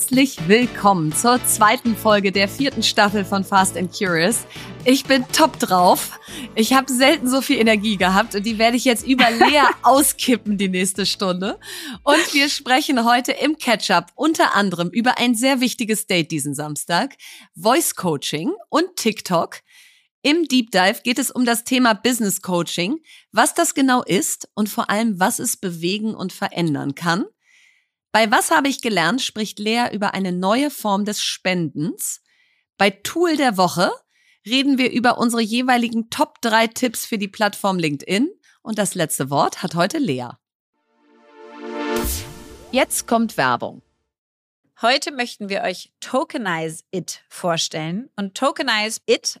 Herzlich willkommen zur zweiten Folge der vierten Staffel von Fast and Curious. Ich bin top drauf. Ich habe selten so viel Energie gehabt und die werde ich jetzt über leer auskippen die nächste Stunde. Und wir sprechen heute im Catch-up unter anderem über ein sehr wichtiges Date diesen Samstag, Voice Coaching und TikTok. Im Deep Dive geht es um das Thema Business Coaching, was das genau ist und vor allem, was es bewegen und verändern kann. Bei Was habe ich gelernt spricht Lea über eine neue Form des Spendens. Bei Tool der Woche reden wir über unsere jeweiligen Top 3 Tipps für die Plattform LinkedIn. Und das letzte Wort hat heute Lea. Jetzt kommt Werbung. Heute möchten wir euch Tokenize It vorstellen. Und Tokenize It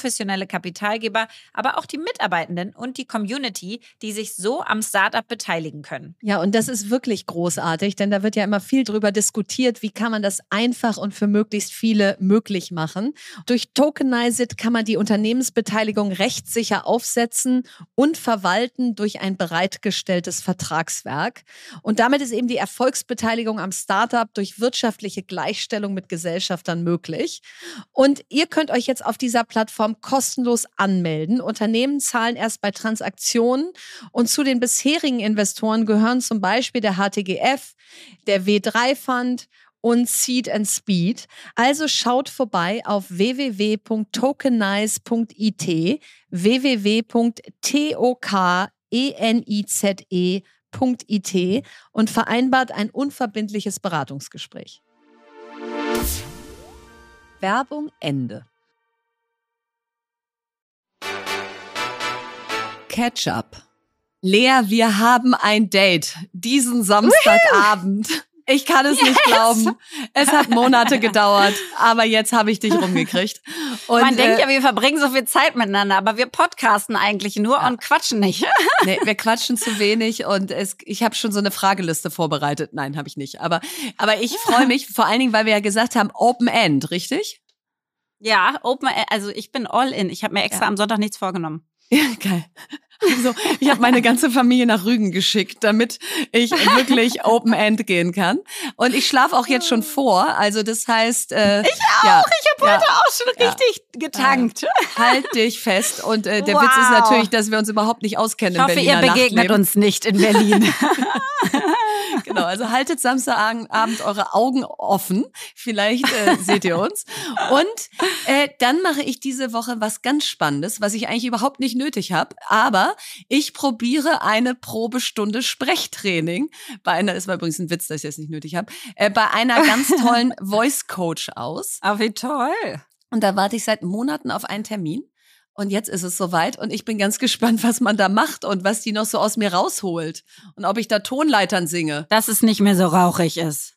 professionelle Kapitalgeber, aber auch die Mitarbeitenden und die Community, die sich so am Startup beteiligen können. Ja, und das ist wirklich großartig, denn da wird ja immer viel drüber diskutiert, wie kann man das einfach und für möglichst viele möglich machen. Durch Tokenized kann man die Unternehmensbeteiligung rechtssicher aufsetzen und verwalten durch ein bereitgestelltes Vertragswerk. Und damit ist eben die Erfolgsbeteiligung am Startup durch wirtschaftliche Gleichstellung mit Gesellschaftern möglich. Und ihr könnt euch jetzt auf dieser Plattform kostenlos anmelden. Unternehmen zahlen erst bei Transaktionen und zu den bisherigen Investoren gehören zum Beispiel der HTGF, der W3 Fund und Seed and Speed. Also schaut vorbei auf www.tokenize.it, www.tokenize.it www.it und vereinbart ein unverbindliches Beratungsgespräch. Werbung Ende. Catch-up. Lea, wir haben ein Date diesen Samstagabend. Ich kann es yes. nicht glauben. Es hat Monate gedauert, aber jetzt habe ich dich rumgekriegt. Und, Man äh, denkt ja, wir verbringen so viel Zeit miteinander, aber wir podcasten eigentlich nur ja. und quatschen nicht. nee, wir quatschen zu wenig und es, ich habe schon so eine Frageliste vorbereitet. Nein, habe ich nicht. Aber, aber ich freue mich, vor allen Dingen, weil wir ja gesagt haben, Open End, richtig? Ja, Open End, also ich bin all in. Ich habe mir extra ja. am Sonntag nichts vorgenommen. Ja, geil. Also, ich habe meine ganze Familie nach Rügen geschickt, damit ich wirklich Open End gehen kann. Und ich schlafe auch jetzt schon vor. Also das heißt, äh, ich auch. Ja, ich habe heute ja, auch schon richtig ja, getankt. halt dich fest. Und äh, der wow. Witz ist natürlich, dass wir uns überhaupt nicht auskennen. Ich hoffe, ihr begegnet Nachtleben. uns nicht in Berlin. genau. Also haltet Samstagabend eure Augen offen. Vielleicht äh, seht ihr uns. Und äh, dann mache ich diese Woche was ganz Spannendes, was ich eigentlich überhaupt nicht nötig habe. Aber ich probiere eine Probestunde Sprechtraining. Bei einer, ist war übrigens ein Witz, dass ich das nicht nötig habe, äh, bei einer ganz tollen Voice Coach aus. Ah, wie toll. Und da warte ich seit Monaten auf einen Termin. Und jetzt ist es soweit und ich bin ganz gespannt, was man da macht und was die noch so aus mir rausholt und ob ich da Tonleitern singe. Dass es nicht mehr so rauchig ist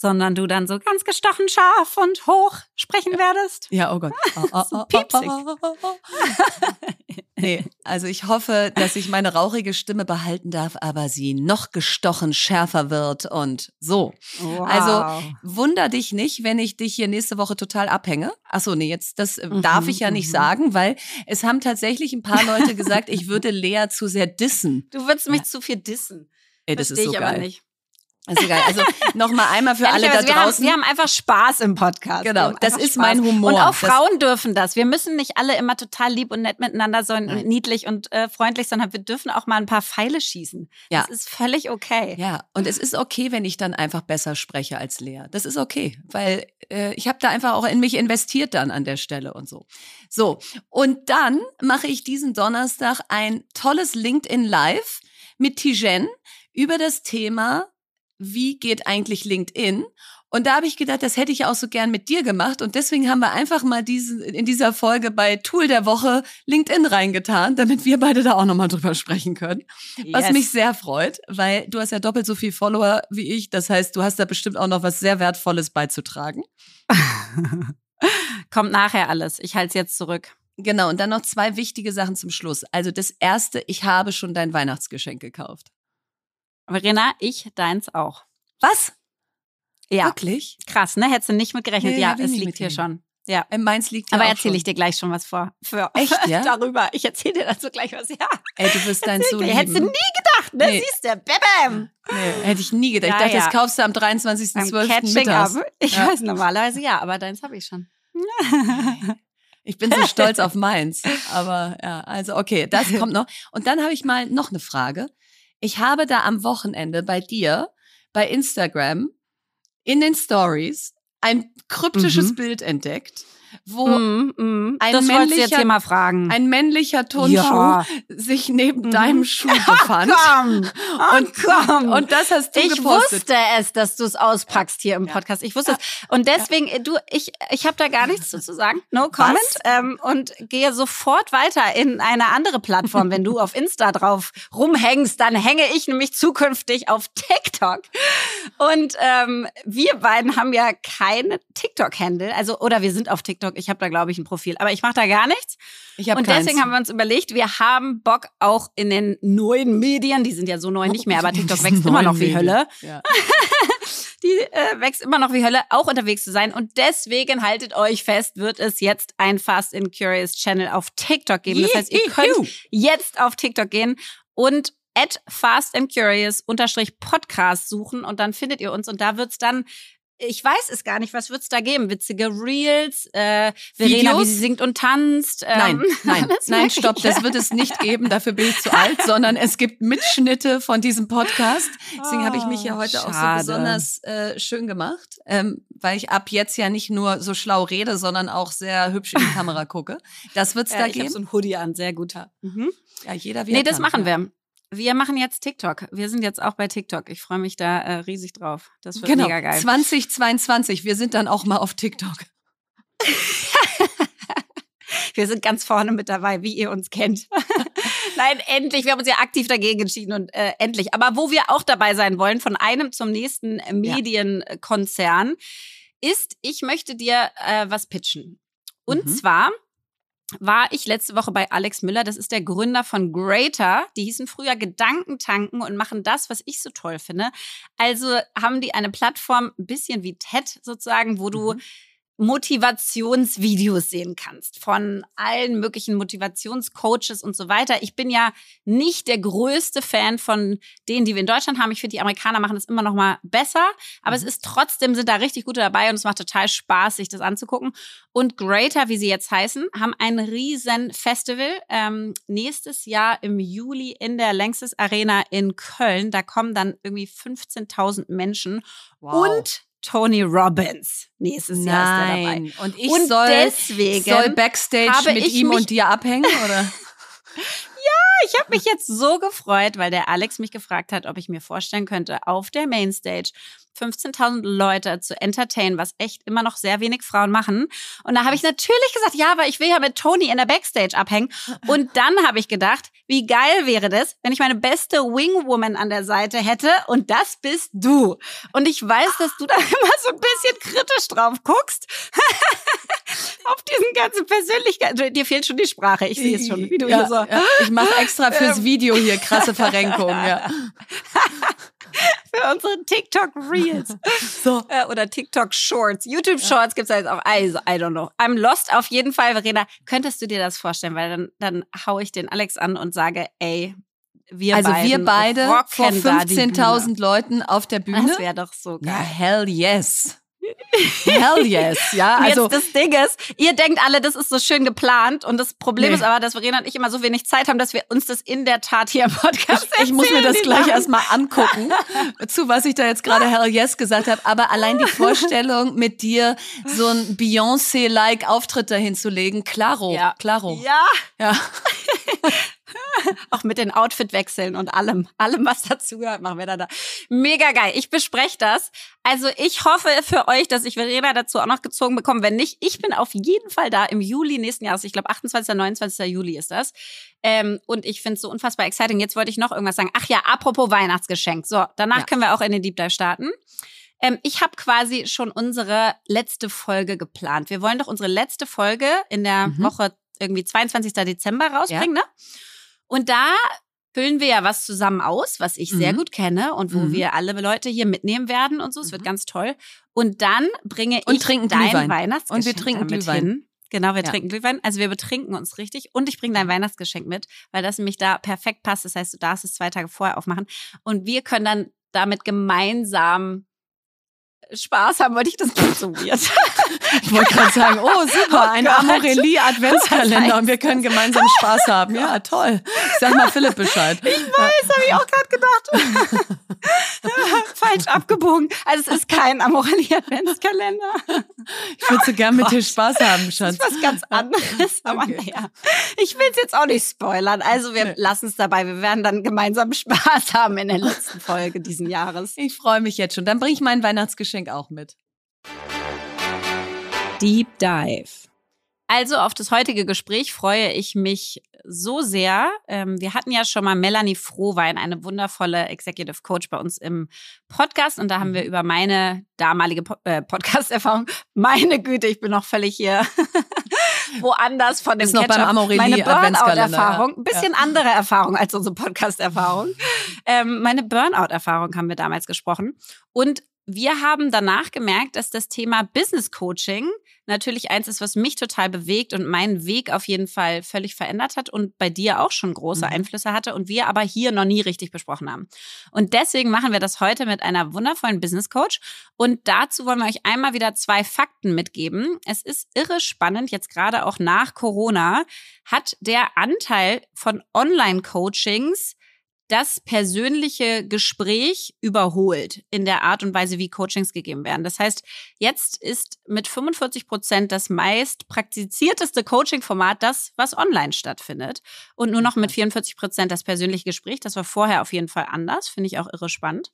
sondern du dann so ganz gestochen scharf und hoch sprechen werdest. Ja, oh Gott. Oh, oh, oh, Piepsig. nee, also ich hoffe, dass ich meine rauchige Stimme behalten darf, aber sie noch gestochen schärfer wird und so. Wow. Also wunder dich nicht, wenn ich dich hier nächste Woche total abhänge. Achso, nee, jetzt das mhm, darf ich ja nicht mhm. sagen, weil es haben tatsächlich ein paar Leute gesagt, ich würde Lea zu sehr dissen. Du würdest mich ja. zu viel dissen. Ey, das Versteh ist so geil. Aber nicht. Ist egal. Also nochmal einmal für alle da wir draußen. Haben, wir haben einfach Spaß im Podcast. Genau, das ist Spaß. mein Humor. Und auch Frauen dürfen das. Wir müssen nicht alle immer total lieb und nett miteinander sein und niedlich und äh, freundlich, sondern wir dürfen auch mal ein paar Pfeile schießen. Ja. Das ist völlig okay. Ja, und es ist okay, wenn ich dann einfach besser spreche als Lea. Das ist okay, weil äh, ich habe da einfach auch in mich investiert dann an der Stelle und so. So, und dann mache ich diesen Donnerstag ein tolles LinkedIn Live mit Tijen über das Thema wie geht eigentlich LinkedIn Und da habe ich gedacht, das hätte ich auch so gern mit dir gemacht. Und deswegen haben wir einfach mal diesen, in dieser Folge bei Tool der Woche LinkedIn reingetan, damit wir beide da auch nochmal drüber sprechen können. Was Yes. mich sehr freut, weil du hast ja doppelt so viel Follower wie ich. Das heißt, du hast da bestimmt auch noch was sehr Wertvolles beizutragen. Kommt nachher alles. Ich halte es jetzt zurück. Genau, und dann noch zwei wichtige Sachen zum Schluss. Also das erste, ich habe schon dein Weihnachtsgeschenk gekauft. Verena, ich deins auch. Was? Ja, Wirklich? krass, ne? Hättest du nicht mit gerechnet. Nee, ja, es liegt hier schon. Ja. Äh, Meins liegt Aber erzähle ich dir gleich schon was vor. Für Echt, ja? darüber. Ich erzähle dir dazu gleich was. Ja. Ey, du wirst dein so Hättest du nie gedacht, ne? Nee. Siehst du, bäm. Nee, hätte ich nie gedacht. Ja, ich dachte, ja. das kaufst du am Beim 23.12. Catching mittags. up. Ich Ja. weiß normalerweise ja, aber deins habe ich schon. Ich bin so stolz auf meins. Aber ja, also okay, das kommt noch. Und dann habe ich mal noch eine Frage. Ich habe da am Wochenende bei dir, bei Instagram, in den Stories ein kryptisches Mhm. Bild entdeckt, wo Mm, mm. ein das du jetzt männlicher- hier mal fragen. ein männlicher Turnschuh Ja. sich neben Mhm. deinem Schuh befand. Komm, oh, Und, komm. und das hast du ich gepostet. wusste es, dass du es auspackst hier im Ja. Podcast. Ich wusste es. Und deswegen, äh, du, ich, ich habe da gar nichts zu sagen. No comment. Ähm, und gehe sofort weiter in eine andere Plattform. Wenn du auf Insta drauf rumhängst, dann hänge ich nämlich zukünftig auf TikTok. Und ähm, wir beiden haben ja keine TikTok-Handle. Also, oder wir sind auf TikTok. Ich habe da, glaube ich, ein Profil. Aber ich mache da gar nichts. Ich hab Und keins. deswegen haben wir uns überlegt, wir haben Bock auch in den neuen Medien, die sind ja so neu nicht mehr, aber TikTok wächst immer noch wie Hölle. Ja. Die äh, wächst immer noch wie Hölle, auch unterwegs zu sein. Und deswegen haltet euch fest, wird es jetzt ein Fast and Curious Channel auf TikTok geben. Das heißt, ihr könnt jetzt auf TikTok gehen und at Fast and Curious unterstrich Podcast suchen und dann findet ihr uns und da wird's dann ich weiß es gar nicht, was wird's da geben? Witzige Reels, äh, Verena, Videos? wie sie singt und tanzt. Ähm, Nein, nein, nein, stopp, das wird es nicht geben, dafür bin ich zu alt, sondern es gibt Mitschnitte von diesem Podcast. Deswegen habe ich mich ja Oh, heute auch so schade. besonders äh, schön gemacht, ähm, weil ich ab jetzt ja nicht nur so schlau rede, sondern auch sehr hübsch in die Kamera gucke. Das wird's Ja, da ich habe geben. so ein Hoodie an, sehr gut. Mhm. ja, jeder wie Nee, das kann, machen ja. wir. Wir machen jetzt TikTok. Wir sind jetzt auch bei TikTok. Ich freue mich da äh, riesig drauf. Das wird Genau, mega geil. 2022, wir sind dann auch mal auf TikTok. Wir sind ganz vorne mit dabei, wie ihr uns kennt. Nein, endlich. Wir haben uns ja aktiv dagegen entschieden und äh, endlich. Aber wo wir auch dabei sein wollen, von einem zum nächsten Medienkonzern, ist, ich möchte dir äh, was pitchen. Und Mhm. zwar war ich letzte Woche bei Alex Müller. Das ist der Gründer von Greater. Die hießen früher Gedankentanken und machen das, was ich so toll finde. Also haben die eine Plattform, ein bisschen wie TED sozusagen, wo du Mhm. Motivationsvideos sehen kannst von allen möglichen Motivationscoaches und so weiter. Ich bin ja nicht der größte Fan von denen, die wir in Deutschland haben. Ich finde, die Amerikaner machen das immer noch mal besser, aber es ist trotzdem sind da richtig gute dabei und es macht total Spaß, sich das anzugucken. Und Greater, wie sie jetzt heißen, haben ein riesen Festival ähm, nächstes Jahr im Juli in der Längstes Arena in Köln. Da kommen dann irgendwie 15.000 Menschen und Tony Robbins nächstes Jahr ist er dabei. Nein, und ich und soll, deswegen soll Backstage mit ihm mich- und dir abhängen, oder? Ich habe mich jetzt so gefreut, weil der Alex mich gefragt hat, ob ich mir vorstellen könnte, auf der Mainstage 15.000 Leute zu entertainen, was echt immer noch sehr wenig Frauen machen. Und da habe ich natürlich gesagt, ja, weil ich will ja mit Tony in der Backstage abhängen. Und dann habe ich gedacht, wie geil wäre das, wenn ich meine beste Wingwoman an der Seite hätte und das bist du. Und ich weiß, dass du da immer so ein bisschen kritisch drauf guckst. auf diesen ganzen Persönlichkeiten. Dir fehlt schon die Sprache. Ich sehe es schon, wie du ja, hier so. Ja, ich mache extra fürs Ähm. Video hier krasse Verrenkung, ja. für unsere TikTok Reels. So. Äh, oder TikTok Shorts. YouTube Shorts gibt's ja jetzt auch. Also, I don't know. I'm lost auf jeden Fall, Verena. Könntest du dir das vorstellen? Weil dann, dann hau ich den Alex an und sage, ey, wir Also beiden wir beide vor rocken da die Bühne. 15.000 Leuten auf der Bühne. Das wäre doch so Ja, geil. hell yes. Hell yes, ja. Also jetzt das Ding ist, ihr denkt alle, das ist so schön geplant und das Problem Nee. ist aber, dass Verena und ich immer so wenig Zeit haben, dass wir uns das in der Tat hier im Podcast ich muss mir das gleich Sachen. erstmal angucken, zu was ich da jetzt gerade hell yes gesagt habe. Aber allein die Vorstellung, mit dir so ein Beyoncé-like Auftritt dahin zu legen, klaro, Ja. klaro. Ja, Ja. Auch mit den Outfitwechseln und allem, allem, was dazugehört, machen wir da da. Mega geil. Ich bespreche das. Also ich hoffe für euch, dass ich Verena dazu auch noch gezogen bekomme. Wenn nicht, ich bin auf jeden Fall da im Juli nächsten Jahres. Ich glaube 28. 29. Juli ist das. Ähm, und ich finde es so unfassbar exciting. Jetzt wollte ich noch irgendwas sagen. Ach ja, apropos Weihnachtsgeschenk. So, danach ja. können wir auch in den Deep Dive starten. Ähm, ich habe quasi schon unsere letzte Folge geplant. Wir wollen doch unsere letzte Folge in der mhm. Woche irgendwie 22. Dezember rausbringen, ja. ne? Und da füllen wir ja was zusammen aus, was ich mhm. sehr gut kenne und wo mhm. wir alle Leute hier mitnehmen werden und so. Es mhm. wird ganz toll. Und dann bringe und ich trinken dein Glühwein. Weihnachtsgeschenk Und wir trinken Glühwein. Hin. Genau, wir ja. trinken Glühwein. Also wir betrinken uns richtig. Und ich bringe dein Weihnachtsgeschenk mit, weil das nämlich da perfekt passt. Das heißt, du darfst es zwei Tage vorher aufmachen. Und wir können dann damit gemeinsam Spaß haben, wollte ich das nicht so weird. Ich wollte gerade sagen, oh super, oh ein Amorelie Adventskalender und wir können gemeinsam Spaß haben. Ja, toll. Sag mal Philipp Bescheid. Ich weiß, habe ich auch gerade gedacht. Falsch abgebogen. Also es ist kein Amorelie Adventskalender. Ich würde so gern mit dir Spaß haben, Schatz. Das ist was ganz anderes. Aber okay. naja, ich will es jetzt auch nicht spoilern. Also wir nee. lassen es dabei. Wir werden dann gemeinsam Spaß haben in der letzten Folge diesen Jahres. Ich freue mich jetzt schon. Dann bringe ich mein Weihnachtsgeschenk auch mit. Deep Dive. Also auf das heutige Gespräch freue ich mich so sehr. Ähm, wir hatten ja schon mal Melanie Frohwein, eine wundervolle Executive Coach bei uns im Podcast. Und da haben wir mhm. über meine damalige äh, Podcast-Erfahrung, meine Güte, ich bin noch völlig hier woanders von dem Ist noch beim Amorelie meine Burnout-Erfahrung, ein bisschen ja. andere Erfahrung als unsere Podcast-Erfahrung. Ähm, meine Burnout-Erfahrung haben wir damals gesprochen. Und wir haben danach gemerkt, dass das Thema Business Coaching natürlich eins ist, was mich total bewegt und meinen Weg auf jeden Fall völlig verändert hat und bei dir auch schon große mhm. Einflüsse hatte und wir aber hier noch nie richtig besprochen haben. Und deswegen machen wir das heute mit einer wundervollen Business Coach und dazu wollen wir euch einmal wieder zwei Fakten mitgeben. Es ist irre spannend, jetzt gerade auch nach Corona hat der Anteil von Online-Coachings das persönliche Gespräch überholt in der Art und Weise, wie Coachings gegeben werden. Das heißt, jetzt ist mit 45 Prozent das meist praktizierteste Coaching-Format das, was online stattfindet. Und nur noch mit 44 Prozent das persönliche Gespräch. Das war vorher auf jeden Fall anders. Finde ich auch irre spannend.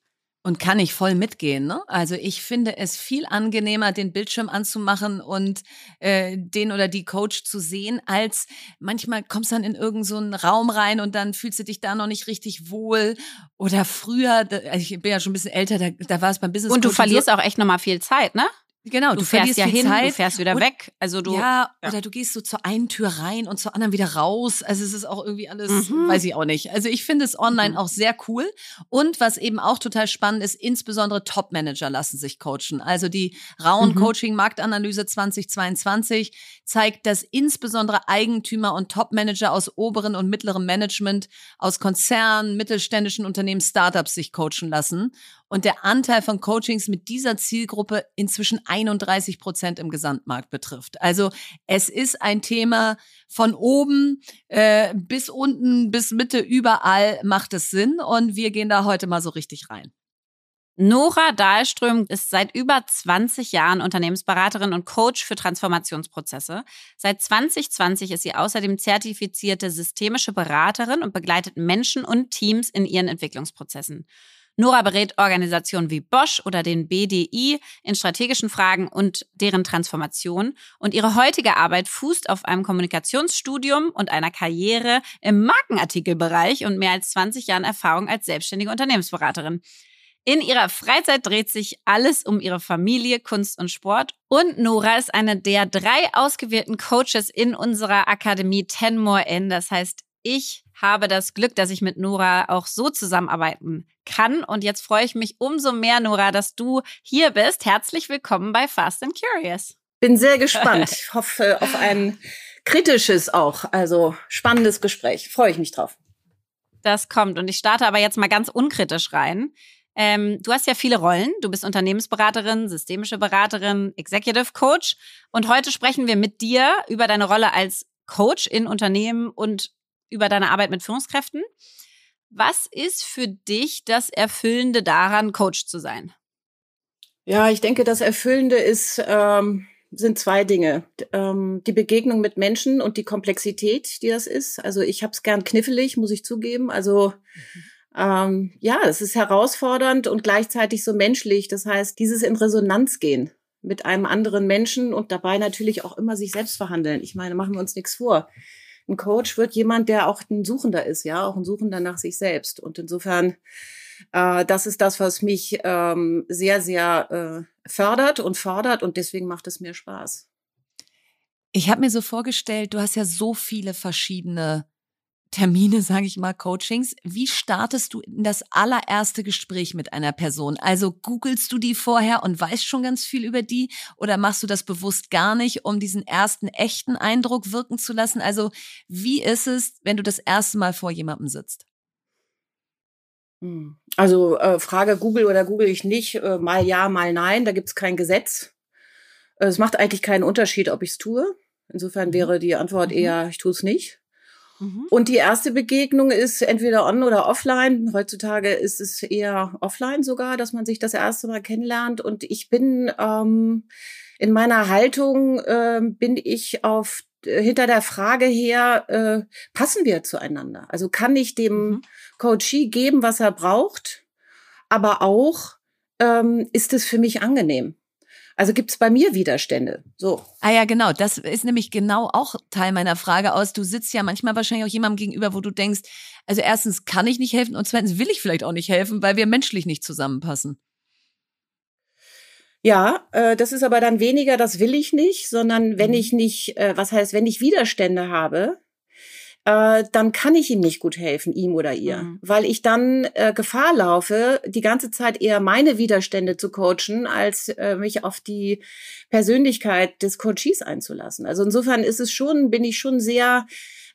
Und kann ich voll mitgehen. Ne? Also ich finde es viel angenehmer, den Bildschirm anzumachen und äh, den oder die Coach zu sehen, als manchmal kommst du dann in irgendeinen so Raum rein und dann fühlst du dich da noch nicht richtig wohl. Oder früher, also ich bin ja schon ein bisschen älter, da, da war es beim Business. Und du verlierst so, auch echt nochmal viel Zeit, ne? Genau, du, du fährst ja hin, Zeit. du fährst wieder und, weg. Also du ja, ja, oder du gehst so zur einen Tür rein und zur anderen wieder raus. Also es ist auch irgendwie alles, mhm. weiß ich auch nicht. Also ich finde es online mhm. auch sehr cool und was eben auch total spannend ist, insbesondere Top-Manager lassen sich coachen. Also die Rauen mhm. Coaching Marktanalyse 2022 zeigt, dass insbesondere Eigentümer und Top-Manager aus oberen und mittlerem Management, aus Konzernen, mittelständischen Unternehmen, Startups sich coachen lassen und der Anteil von Coachings mit dieser Zielgruppe inzwischen 31 Prozent im Gesamtmarkt betrifft. Also es ist ein Thema von oben äh, bis unten, bis Mitte, überall macht es Sinn und wir gehen da heute mal so richtig rein. Nora Dahlström ist seit über 20 Jahren Unternehmensberaterin und Coach für Transformationsprozesse. Seit 2020 ist sie außerdem zertifizierte systemische Beraterin und begleitet Menschen und Teams in ihren Entwicklungsprozessen. Nora berät Organisationen wie Bosch oder den BDI in strategischen Fragen und deren Transformation. Und ihre heutige Arbeit fußt auf einem Kommunikationsstudium und einer Karriere im Markenartikelbereich und mehr als 20 Jahren Erfahrung als selbstständige Unternehmensberaterin. In ihrer Freizeit dreht sich alles um ihre Familie, Kunst und Sport. Und Nora ist eine der drei ausgewählten Coaches in unserer Akademie Ten More In. Das heißt, ich habe das Glück, dass ich mit Nora auch so zusammenarbeiten kann. Und jetzt freue ich mich umso mehr, Nora, dass du hier bist. Herzlich willkommen bei Fast and Curious. Bin sehr gespannt. Ich hoffe auf ein kritisches auch, also spannendes Gespräch. Freue ich mich drauf. Das kommt. Und ich starte aber jetzt mal ganz unkritisch rein. Ähm, du hast ja viele Rollen. Du bist Unternehmensberaterin, systemische Beraterin, Executive Coach. Und heute sprechen wir mit dir über deine Rolle als Coach in Unternehmen und über deine Arbeit mit Führungskräften. Was ist für dich das Erfüllende daran, Coach zu sein? Ja, ich denke, das Erfüllende ist, ähm, sind zwei Dinge. Ähm, die Begegnung mit Menschen und die Komplexität, die das ist. Also ich habe es gern knifflig, muss ich zugeben. Also mhm. ähm, ja, es ist herausfordernd und gleichzeitig so menschlich. Das heißt, dieses in Resonanz gehen mit einem anderen Menschen und dabei natürlich auch immer sich selbst verhandeln. Ich meine, machen wir uns nichts vor. Ein Coach wird jemand, der auch ein Suchender ist, ja, auch ein Suchender nach sich selbst. Und insofern, äh, das ist das, was mich ähm, sehr, sehr äh, fördert und fordert und deswegen macht es mir Spaß. Ich habe mir so vorgestellt, du hast ja so viele verschiedene Termine, sage ich mal, Coachings. Wie startest du in das allererste Gespräch mit einer Person? Also googelst du die vorher und weißt schon ganz viel über die oder machst du das bewusst gar nicht, um diesen ersten echten Eindruck wirken zu lassen? Also wie ist es, wenn du das erste Mal vor jemandem sitzt? Hm. Also äh, Frage Google oder Google ich nicht, äh, mal ja, mal nein, da gibt es kein Gesetz. Es macht eigentlich keinen Unterschied, ob ich es tue. Insofern mhm. wäre die Antwort mhm. eher, ich tue es nicht. Mhm. Und die erste Begegnung ist entweder on oder offline. Heutzutage ist es eher offline sogar, dass man sich das erste Mal kennenlernt. Und ich bin ähm, in meiner Haltung äh, bin ich auf äh, hinter der Frage her, äh, passen wir zueinander? Also kann ich dem mhm. Coachee geben, was er braucht, aber auch ähm, ist es für mich angenehm? Also gibt es bei mir Widerstände. So. Ah ja, genau. Das ist nämlich genau auch Teil meiner Frage aus. Du sitzt ja manchmal wahrscheinlich auch jemandem gegenüber, wo du denkst, also erstens kann ich nicht helfen und zweitens will ich vielleicht auch nicht helfen, weil wir menschlich nicht zusammenpassen. Ja, äh, das ist aber dann weniger, das will ich nicht, sondern wenn mhm. ich nicht, äh, was heißt, wenn ich Widerstände habe, äh, dann kann ich ihm nicht gut helfen, ihm oder ihr, mhm. weil ich dann äh, Gefahr laufe, die ganze Zeit eher meine Widerstände zu coachen, als äh, mich auf die Persönlichkeit des Coaches einzulassen. Also insofern ist es schon, bin ich schon sehr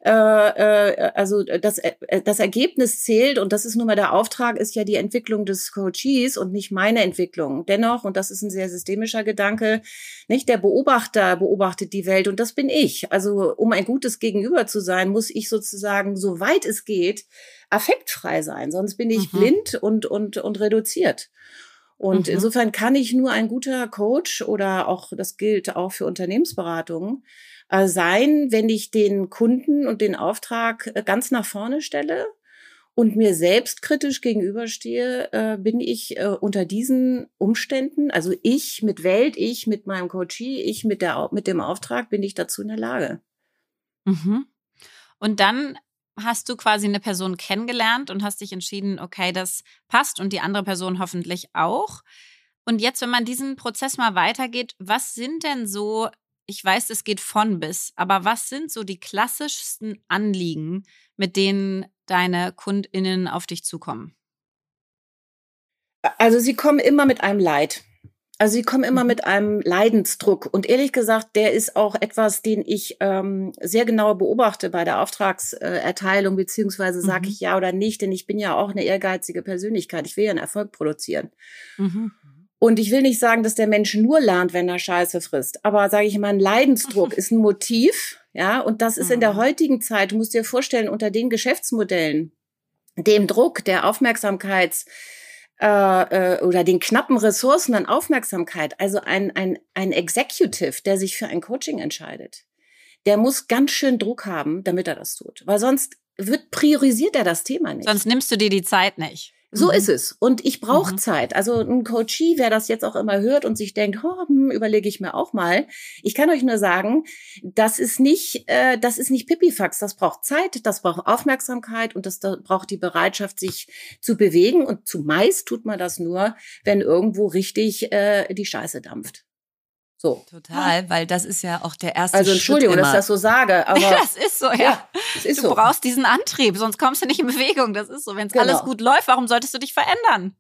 äh, äh, also das, äh, das Ergebnis zählt und das ist nun mal der Auftrag, ist ja die Entwicklung des Coaches und nicht meine Entwicklung. Dennoch, und das ist ein sehr systemischer Gedanke, nicht der Beobachter beobachtet die Welt und das bin ich. Also um ein gutes Gegenüber zu sein, muss ich sozusagen, soweit es geht, affektfrei sein, sonst bin ich mhm. blind und, und, und reduziert. Und mhm. insofern kann ich nur ein guter Coach oder auch, das gilt auch für Unternehmensberatungen, äh, sein, wenn ich den Kunden und den Auftrag äh, ganz nach vorne stelle und mir selbst kritisch gegenüberstehe, äh, bin ich äh, unter diesen Umständen, also ich mit Welt, ich mit meinem Coachie, ich mit, der, mit dem Auftrag, bin ich dazu in der Lage. Mhm. Und dann hast du quasi eine Person kennengelernt und hast dich entschieden, okay, das passt und die andere Person hoffentlich auch. Und jetzt, wenn man diesen Prozess mal weitergeht, was sind denn so ich weiß, es geht von bis, aber was sind so die klassischsten Anliegen, mit denen deine KundInnen auf dich zukommen? Also sie kommen immer mit einem Leid. Also sie kommen immer mhm. mit einem Leidensdruck. Und ehrlich gesagt, der ist auch etwas, den ich ähm, sehr genau beobachte bei der Auftragserteilung, beziehungsweise sage mhm. ich ja oder nicht, denn ich bin ja auch eine ehrgeizige Persönlichkeit. Ich will ja einen Erfolg produzieren. Mhm. Und ich will nicht sagen, dass der Mensch nur lernt, wenn er Scheiße frisst. Aber sage ich mal, ein Leidensdruck ist ein Motiv. Ja, und das ist in der mhm. heutigen Zeit, du musst dir vorstellen, unter den Geschäftsmodellen, dem Druck der Aufmerksamkeits, äh, äh, oder den knappen Ressourcen an Aufmerksamkeit, also ein, ein, ein Executive, der sich für ein Coaching entscheidet, der muss ganz schön Druck haben, damit er das tut. Weil sonst wird priorisiert er das Thema nicht. Sonst nimmst du dir die Zeit nicht. So mhm. ist es. Und ich brauche mhm. Zeit. Also ein Coachie, wer das jetzt auch immer hört und sich denkt, oh, hm, überlege ich mir auch mal. Ich kann euch nur sagen, das ist nicht, äh, das ist nicht Pipifax. Das braucht Zeit, das braucht Aufmerksamkeit und das, das braucht die Bereitschaft, sich zu bewegen. Und zumeist tut man das nur, wenn irgendwo richtig äh, die Scheiße dampft. So. Total, weil das ist ja auch der erste Also Entschuldigung, Schritt dass ich das so sage, aber. das ist so, ja. ja ist du so. brauchst diesen Antrieb, sonst kommst du nicht in Bewegung. Das ist so. Wenn es genau. alles gut läuft, warum solltest du dich verändern?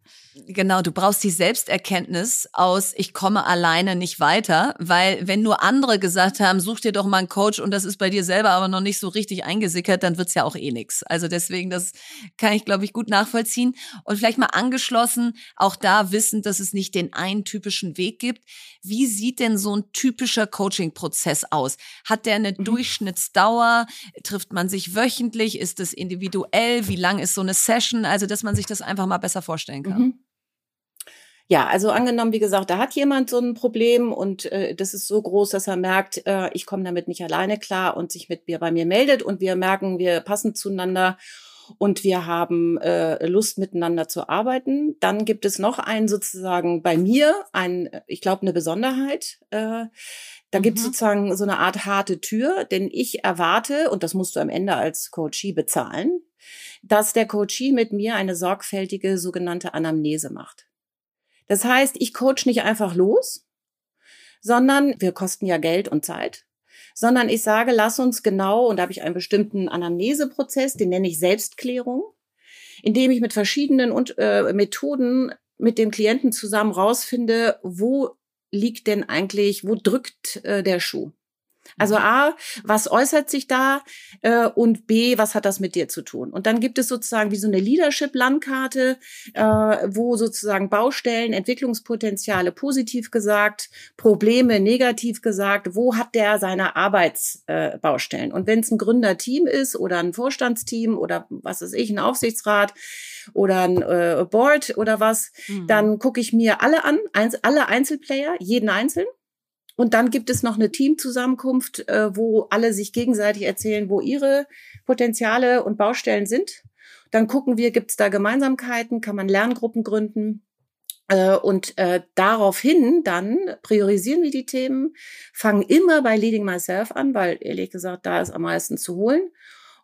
Genau, du brauchst die Selbsterkenntnis aus, ich komme alleine nicht weiter, weil wenn nur andere gesagt haben, such dir doch mal einen Coach und das ist bei dir selber aber noch nicht so richtig eingesickert, dann wird's ja auch eh nix. Also deswegen, das kann ich, glaube ich, gut nachvollziehen. Und vielleicht mal angeschlossen, auch da wissend, dass es nicht den einen typischen Weg gibt. Wie sieht denn so ein typischer Coaching-Prozess aus? Hat der eine mhm. Durchschnittsdauer? Trifft man sich wöchentlich? Ist es individuell? Wie lang ist so eine Session? Also, dass man sich das einfach mal besser vorstellen kann. Mhm. Ja, also angenommen, wie gesagt, da hat jemand so ein Problem und äh, das ist so groß, dass er merkt, äh, ich komme damit nicht alleine klar und sich mit mir bei mir meldet und wir merken, wir passen zueinander und wir haben äh, Lust miteinander zu arbeiten. Dann gibt es noch einen sozusagen bei mir, ein, ich glaube, eine Besonderheit. Äh, da mhm. gibt es sozusagen so eine Art harte Tür, denn ich erwarte, und das musst du am Ende als Coachie bezahlen, dass der Coachie mit mir eine sorgfältige sogenannte Anamnese macht. Das heißt, ich coach nicht einfach los, sondern wir kosten ja Geld und Zeit, sondern ich sage, lass uns genau, und da habe ich einen bestimmten Anamneseprozess, den nenne ich Selbstklärung, indem ich mit verschiedenen und, äh, Methoden mit dem Klienten zusammen rausfinde, wo liegt denn eigentlich, wo drückt äh, der Schuh? Also mhm. A, was äußert sich da? Äh, und B, was hat das mit dir zu tun? Und dann gibt es sozusagen wie so eine Leadership-Landkarte, äh, wo sozusagen Baustellen, Entwicklungspotenziale positiv gesagt, Probleme negativ gesagt, wo hat der seine Arbeitsbaustellen? Äh, und wenn es ein Gründerteam ist oder ein Vorstandsteam oder was weiß ich, ein Aufsichtsrat, oder ein äh, Board oder was, mhm. dann gucke ich mir alle an, eins, alle Einzelplayer, jeden einzeln und dann gibt es noch eine Teamzusammenkunft, äh, wo alle sich gegenseitig erzählen, wo ihre Potenziale und Baustellen sind. Dann gucken wir, gibt es da Gemeinsamkeiten, kann man Lerngruppen gründen. Äh, und äh, daraufhin dann priorisieren wir die Themen, fangen immer bei Leading Myself an, weil ehrlich gesagt, da ist am meisten zu holen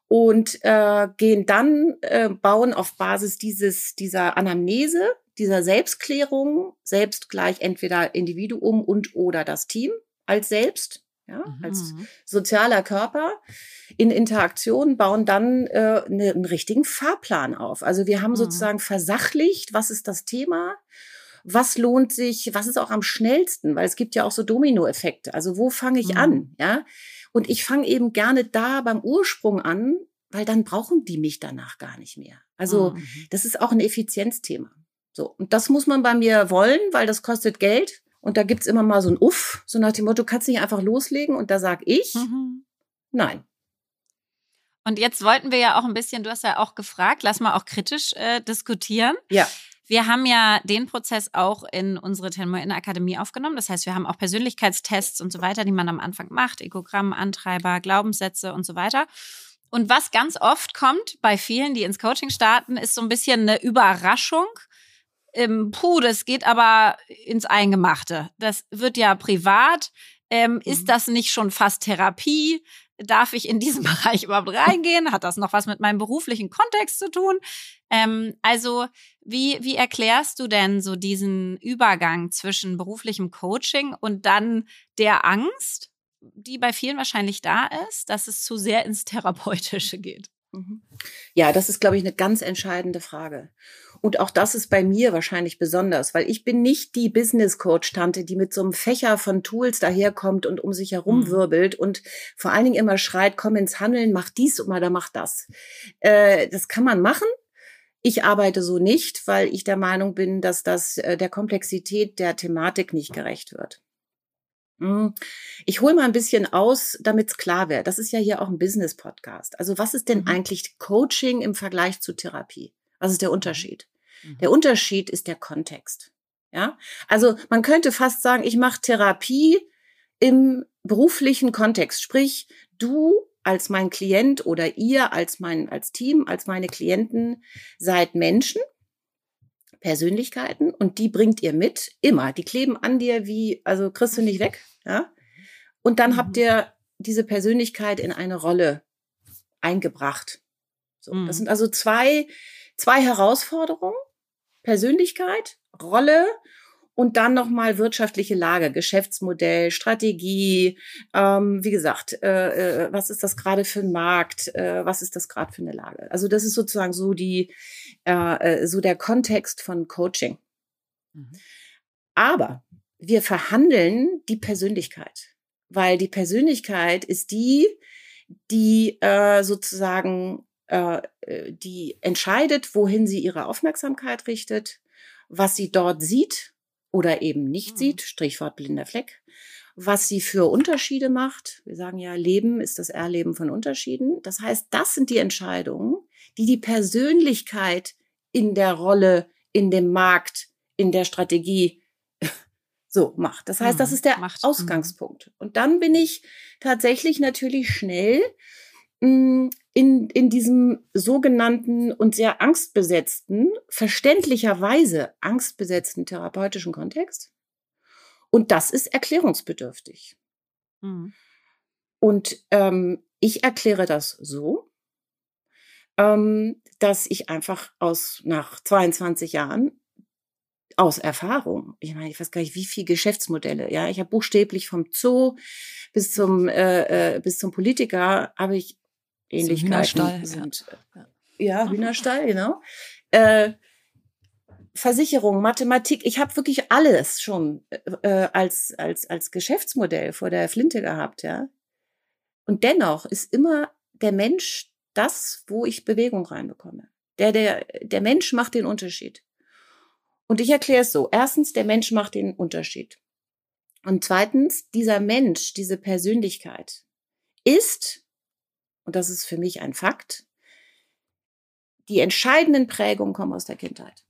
und äh, gehen dann äh, bauen auf Basis dieses dieser Anamnese dieser Selbstklärung, selbst gleich entweder Individuum und oder das Team als selbst, ja, mhm. als sozialer Körper in Interaktion bauen dann äh, ne, einen richtigen Fahrplan auf. Also wir haben mhm. sozusagen versachlicht, was ist das Thema, was lohnt sich, was ist auch am schnellsten, weil es gibt ja auch so Dominoeffekte. Also wo fange ich mhm. an, ja? Und ich fange eben gerne da beim Ursprung an, weil dann brauchen die mich danach gar nicht mehr. Also mhm. das ist auch ein Effizienzthema. So, und das muss man bei mir wollen, weil das kostet Geld. Und da gibt's immer mal so ein Uff, so nach dem Motto, du kannst nicht einfach loslegen. Und da sag ich, mhm. nein. Und jetzt wollten wir ja auch ein bisschen, du hast ja auch gefragt, lass mal auch kritisch äh, diskutieren. Ja. Wir haben ja den Prozess auch in unsere Tenmoin Akademie aufgenommen. Das heißt, wir haben auch Persönlichkeitstests und so weiter, die man am Anfang macht, Egogramm, Antreiber, Glaubenssätze und so weiter. Und was ganz oft kommt bei vielen, die ins Coaching starten, ist so ein bisschen eine Überraschung ähm, puh, das geht aber ins Eingemachte. Das wird ja privat. Ähm, mhm. Ist das nicht schon fast Therapie? Darf ich in diesen Bereich überhaupt reingehen? Hat das noch was mit meinem beruflichen Kontext zu tun? Ähm, also, wie, wie erklärst du denn so diesen Übergang zwischen beruflichem Coaching und dann der Angst, die bei vielen wahrscheinlich da ist, dass es zu sehr ins Therapeutische geht? Mhm. Ja, das ist, glaube ich, eine ganz entscheidende Frage. Und auch das ist bei mir wahrscheinlich besonders, weil ich bin nicht die Business Coach Tante, die mit so einem Fächer von Tools daherkommt und um sich herum mhm. wirbelt und vor allen Dingen immer schreit, komm ins Handeln, mach dies oder mach das. Äh, das kann man machen. Ich arbeite so nicht, weil ich der Meinung bin, dass das äh, der Komplexität der Thematik nicht gerecht wird. Hm. Ich hole mal ein bisschen aus, damit es klar wird. Das ist ja hier auch ein Business-Podcast. Also was ist denn mhm. eigentlich Coaching im Vergleich zu Therapie? Was ist der Unterschied? Mhm. Der Unterschied ist der Kontext. Ja, also man könnte fast sagen, ich mache Therapie im beruflichen Kontext. Sprich, du als mein Klient oder ihr als mein als Team, als meine Klienten seid Menschen, Persönlichkeiten und die bringt ihr mit immer. Die kleben an dir wie also kriegst du nicht weg, ja? Und dann mhm. habt ihr diese Persönlichkeit in eine Rolle eingebracht. So, mhm. das sind also zwei zwei Herausforderungen, Persönlichkeit, Rolle und dann nochmal wirtschaftliche Lage, Geschäftsmodell, Strategie, ähm, wie gesagt, äh, äh, was ist das gerade für ein Markt, äh, was ist das gerade für eine Lage. Also das ist sozusagen so die, äh, äh so der Kontext von Coaching. Mhm. Aber wir verhandeln die Persönlichkeit, weil die Persönlichkeit ist die, die äh, sozusagen äh, äh, die entscheidet, wohin sie ihre Aufmerksamkeit richtet, was sie dort sieht oder eben nicht mhm. sieht, Strichwort blinder Fleck, was sie für Unterschiede macht. Wir sagen ja, Leben ist das Erleben von Unterschieden. Das heißt, das sind die Entscheidungen, die die Persönlichkeit in der Rolle, in dem Markt in der Strategie so macht. Das heißt, mhm, das ist der macht, mhm. Ausgangspunkt. Und dann bin ich tatsächlich natürlich schnell mh, hm, in, in diesem sogenannten und sehr angstbesetzten, verständlicherweise angstbesetzten therapeutischen Kontext. Und das ist erklärungsbedürftig. Mhm. Und ähm, ich erkläre das so, ähm, dass ich einfach aus nach 22 Jahren aus Erfahrung. Ich meine, ich weiß gar nicht, wie viele Geschäftsmodelle. Ja, ich habe buchstäblich vom Zoo bis zum äh, äh, bis zum Politiker habe ich Ähnlichkeiten. Hühnerstall, sind, ja. ja, Hühnerstall, genau. Äh, Versicherung, Mathematik, ich habe wirklich alles schon äh, als, als, als Geschäftsmodell vor der Flinte gehabt, ja. Und dennoch ist immer der Mensch das, wo ich Bewegung reinbekomme. Der, der, der Mensch macht den Unterschied. Und ich erkläre es so. Erstens, der Mensch macht den Unterschied. Und zweitens, dieser Mensch, diese Persönlichkeit ist, und das ist für mich ein Fakt, die entscheidenden Prägungen kommen aus der Kindheit.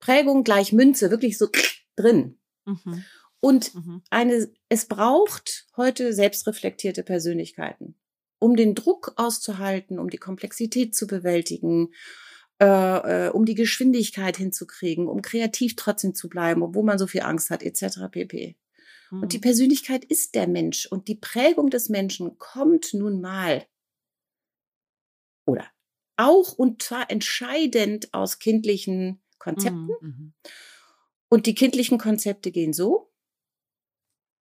Prägung gleich Münze, wirklich so drin. Mhm. Und mhm. eine, es braucht heute selbstreflektierte Persönlichkeiten, um den Druck auszuhalten, um die Komplexität zu bewältigen, äh, äh, um die Geschwindigkeit hinzukriegen, um kreativ trotzdem zu bleiben, obwohl man so viel Angst hat, etc. pp. Mhm. Und die mhm. Persönlichkeit ist der Mensch und die Prägung des Menschen kommt nun mal oder auch und zwar entscheidend aus kindlichen Konzepten. Mhm. mhm. Und die kindlichen Konzepte gehen so.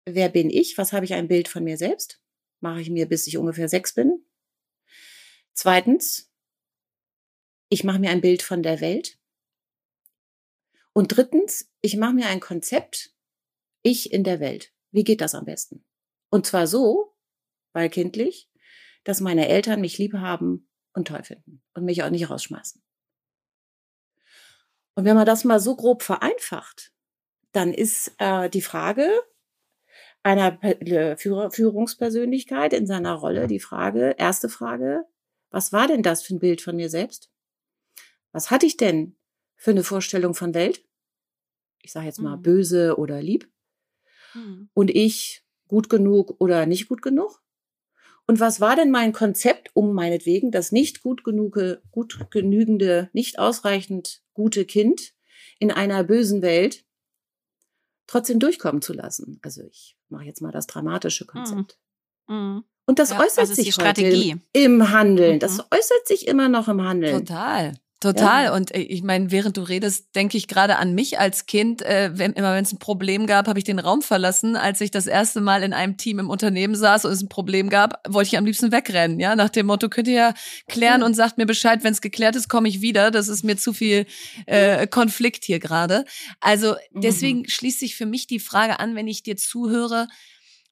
Wer bin ich? Was habe ich ein Bild von mir selbst? Mache ich mir, bis ich ungefähr sechs bin. Zweitens, ich mache mir ein Bild von der Welt. Und drittens, ich mache mir ein Konzept, ich in der Welt. Wie geht das am besten? Und zwar so, weil kindlich, dass meine Eltern mich lieb haben und toll finden und mich auch nicht rausschmeißen. Und wenn man das mal so grob vereinfacht, dann ist äh, die Frage einer Führer, Führungspersönlichkeit in seiner Rolle die Frage, erste Frage, was war denn das für ein Bild von mir selbst? Was hatte ich denn für eine Vorstellung von Welt? Ich sage jetzt mal mhm. böse oder lieb. Mhm. Und ich gut genug oder nicht gut genug? Und was war denn mein Konzept, um meinetwegen das nicht gut genug, gut genügende, nicht ausreichend gute Kind in einer bösen Welt trotzdem durchkommen zu lassen? Also ich mache jetzt mal das dramatische mhm. Konzept. Mhm. Und das ja, äußert sich heute im, im Handeln. Das mhm. äußert sich immer noch im Handeln. Total. Total. Ja. Und äh, ich meine, während du redest, denke ich gerade an mich als Kind. Äh, wenn, immer wenn es ein Problem gab, habe ich den Raum verlassen. Als ich das erste Mal in einem Team im Unternehmen saß und es ein Problem gab, wollte ich am liebsten wegrennen. Ja, nach dem Motto, könnt ihr ja klären und sagt mir Bescheid, wenn es geklärt ist, komme ich wieder. Das ist mir zu viel äh, Konflikt hier gerade. Also deswegen mhm. schließt sich für mich die Frage an, wenn ich dir zuhöre.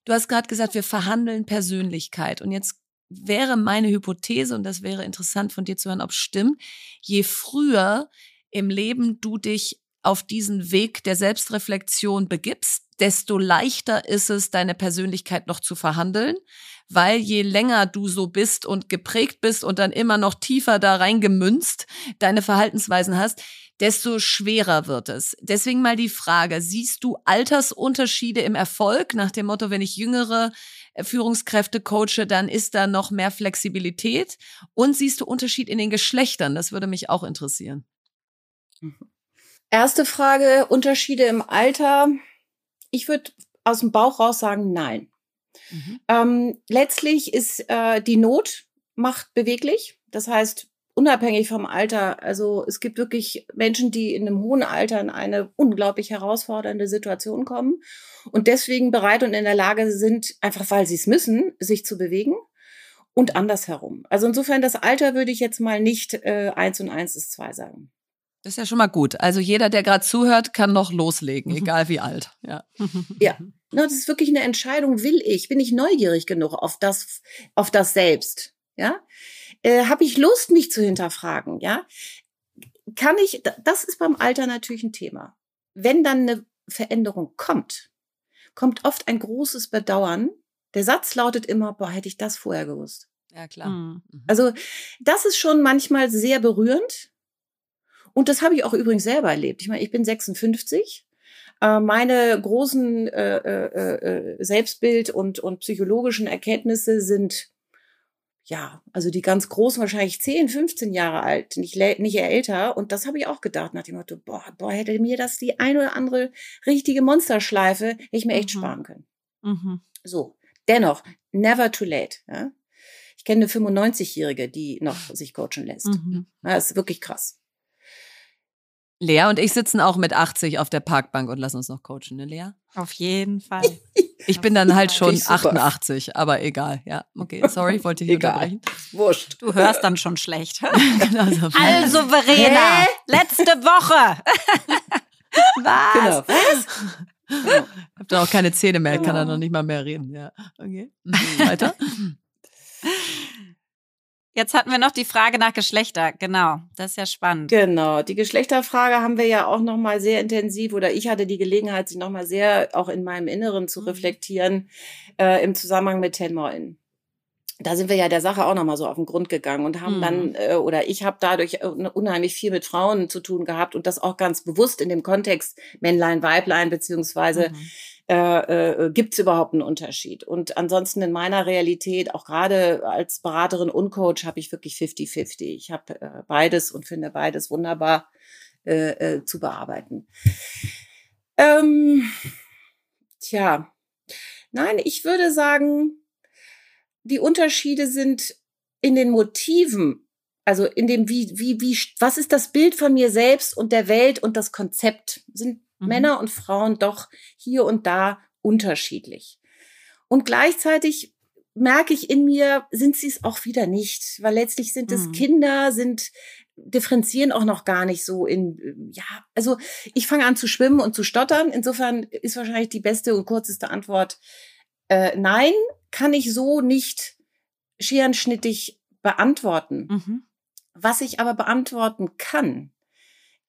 Du hast gerade gesagt, wir verhandeln Persönlichkeit. Und jetzt wäre meine Hypothese, und das wäre interessant von dir zu hören, ob es stimmt, je früher im Leben du dich auf diesen Weg der Selbstreflexion begibst, desto leichter ist es, deine Persönlichkeit noch zu verhandeln, weil je länger du so bist und geprägt bist und dann immer noch tiefer da reingemünzt deine Verhaltensweisen hast, desto schwerer wird es. Deswegen mal die Frage, siehst du Altersunterschiede im Erfolg nach dem Motto, wenn ich jüngere Führungskräfte coache, dann ist da noch mehr Flexibilität und siehst du Unterschied in den Geschlechtern? Das würde mich auch interessieren. Mhm. Erste Frage, Unterschiede im Alter. Ich würde aus dem Bauch raus sagen, nein. Mhm. Ähm, letztlich ist äh, die Not macht beweglich. Das heißt, unabhängig vom Alter, also es gibt wirklich Menschen, die in einem hohen Alter in eine unglaublich herausfordernde Situation kommen und deswegen bereit und in der Lage sind, einfach weil sie es müssen, sich zu bewegen und andersherum. Also insofern das Alter würde ich jetzt mal nicht äh, eins und eins ist zwei sagen. Das ist ja schon mal gut. Also jeder, der gerade zuhört, kann noch loslegen, mhm. egal wie alt. Ja. ja. Das ist wirklich eine Entscheidung. Will ich? Bin ich neugierig genug auf das, auf das Selbst? Ja. Äh, Habe ich Lust, mich zu hinterfragen? Ja. Kann ich, das ist beim Alter natürlich ein Thema. Wenn dann eine Veränderung kommt, kommt oft ein großes Bedauern. Der Satz lautet immer, boah, hätte ich das vorher gewusst. Ja, klar. Mhm. Also, das ist schon manchmal sehr berührend Und das habe ich auch übrigens selber erlebt. Ich meine, ich bin 56. Äh, meine großen äh, äh, Selbstbild und, und psychologischen Erkenntnisse sind ja, also die ganz großen wahrscheinlich 10, 15 Jahre alt, nicht, nicht älter. Und das habe ich auch gedacht nach dem Motto, boah, boah, hätte mir das die eine oder andere richtige Monsterschleife, hätte ich mir echt mhm. sparen können. Mhm. So, dennoch, never too late. Ja? Ich kenne eine 95-Jährige, die noch sich coachen lässt. Mhm. Das ist wirklich krass. Lea und ich sitzen auch mit 80 auf der Parkbank und lassen uns noch coachen, ne Lea? Auf jeden Fall. Ich bin dann halt schon 88, aber egal. Ja, okay, sorry, ich wollte hier egal. unterbrechen. Wurscht. Du hörst dann schon schlecht. also, Verena, Hä? letzte Woche. Was? Genau. Was? Ich habe da auch keine Zähne mehr, ich kann da noch nicht mal mehr reden. Ja, okay. Mhm. Weiter. Jetzt hatten wir noch die Frage nach Geschlechter. Genau, das ist ja spannend. Genau, die Geschlechterfrage haben wir ja auch noch mal sehr intensiv oder ich hatte die Gelegenheit, sie noch mal sehr auch in meinem Inneren zu mhm. reflektieren äh, im Zusammenhang mit Ten Moin. Da sind wir ja der Sache auch noch mal so auf den Grund gegangen und haben mhm. dann äh, oder ich habe dadurch äh, unheimlich viel mit Frauen zu tun gehabt und das auch ganz bewusst in dem Kontext Männlein, Weiblein beziehungsweise mhm äh, äh, gibt es überhaupt einen Unterschied? Und ansonsten in meiner Realität, auch gerade als Beraterin und Coach, habe ich wirklich 50-50. Ich habe äh, beides und finde beides wunderbar äh, äh, zu bearbeiten. Ähm, tja, nein, ich würde sagen, die Unterschiede sind in den Motiven, also in dem, wie, wie, wie, was ist das Bild von mir selbst und der Welt und das Konzept? Sind mhm. Männer und Frauen doch hier und da unterschiedlich. Und gleichzeitig merke ich in mir, sind sie es auch wieder nicht, weil letztlich sind es mhm. Kinder, sind differenzieren auch noch gar nicht so in, ja, also ich fange an zu schwimmen und zu stottern. Insofern ist wahrscheinlich die beste und kürzeste Antwort, äh, nein, kann ich so nicht scherenschnittig beantworten. Mhm. Was ich aber beantworten kann,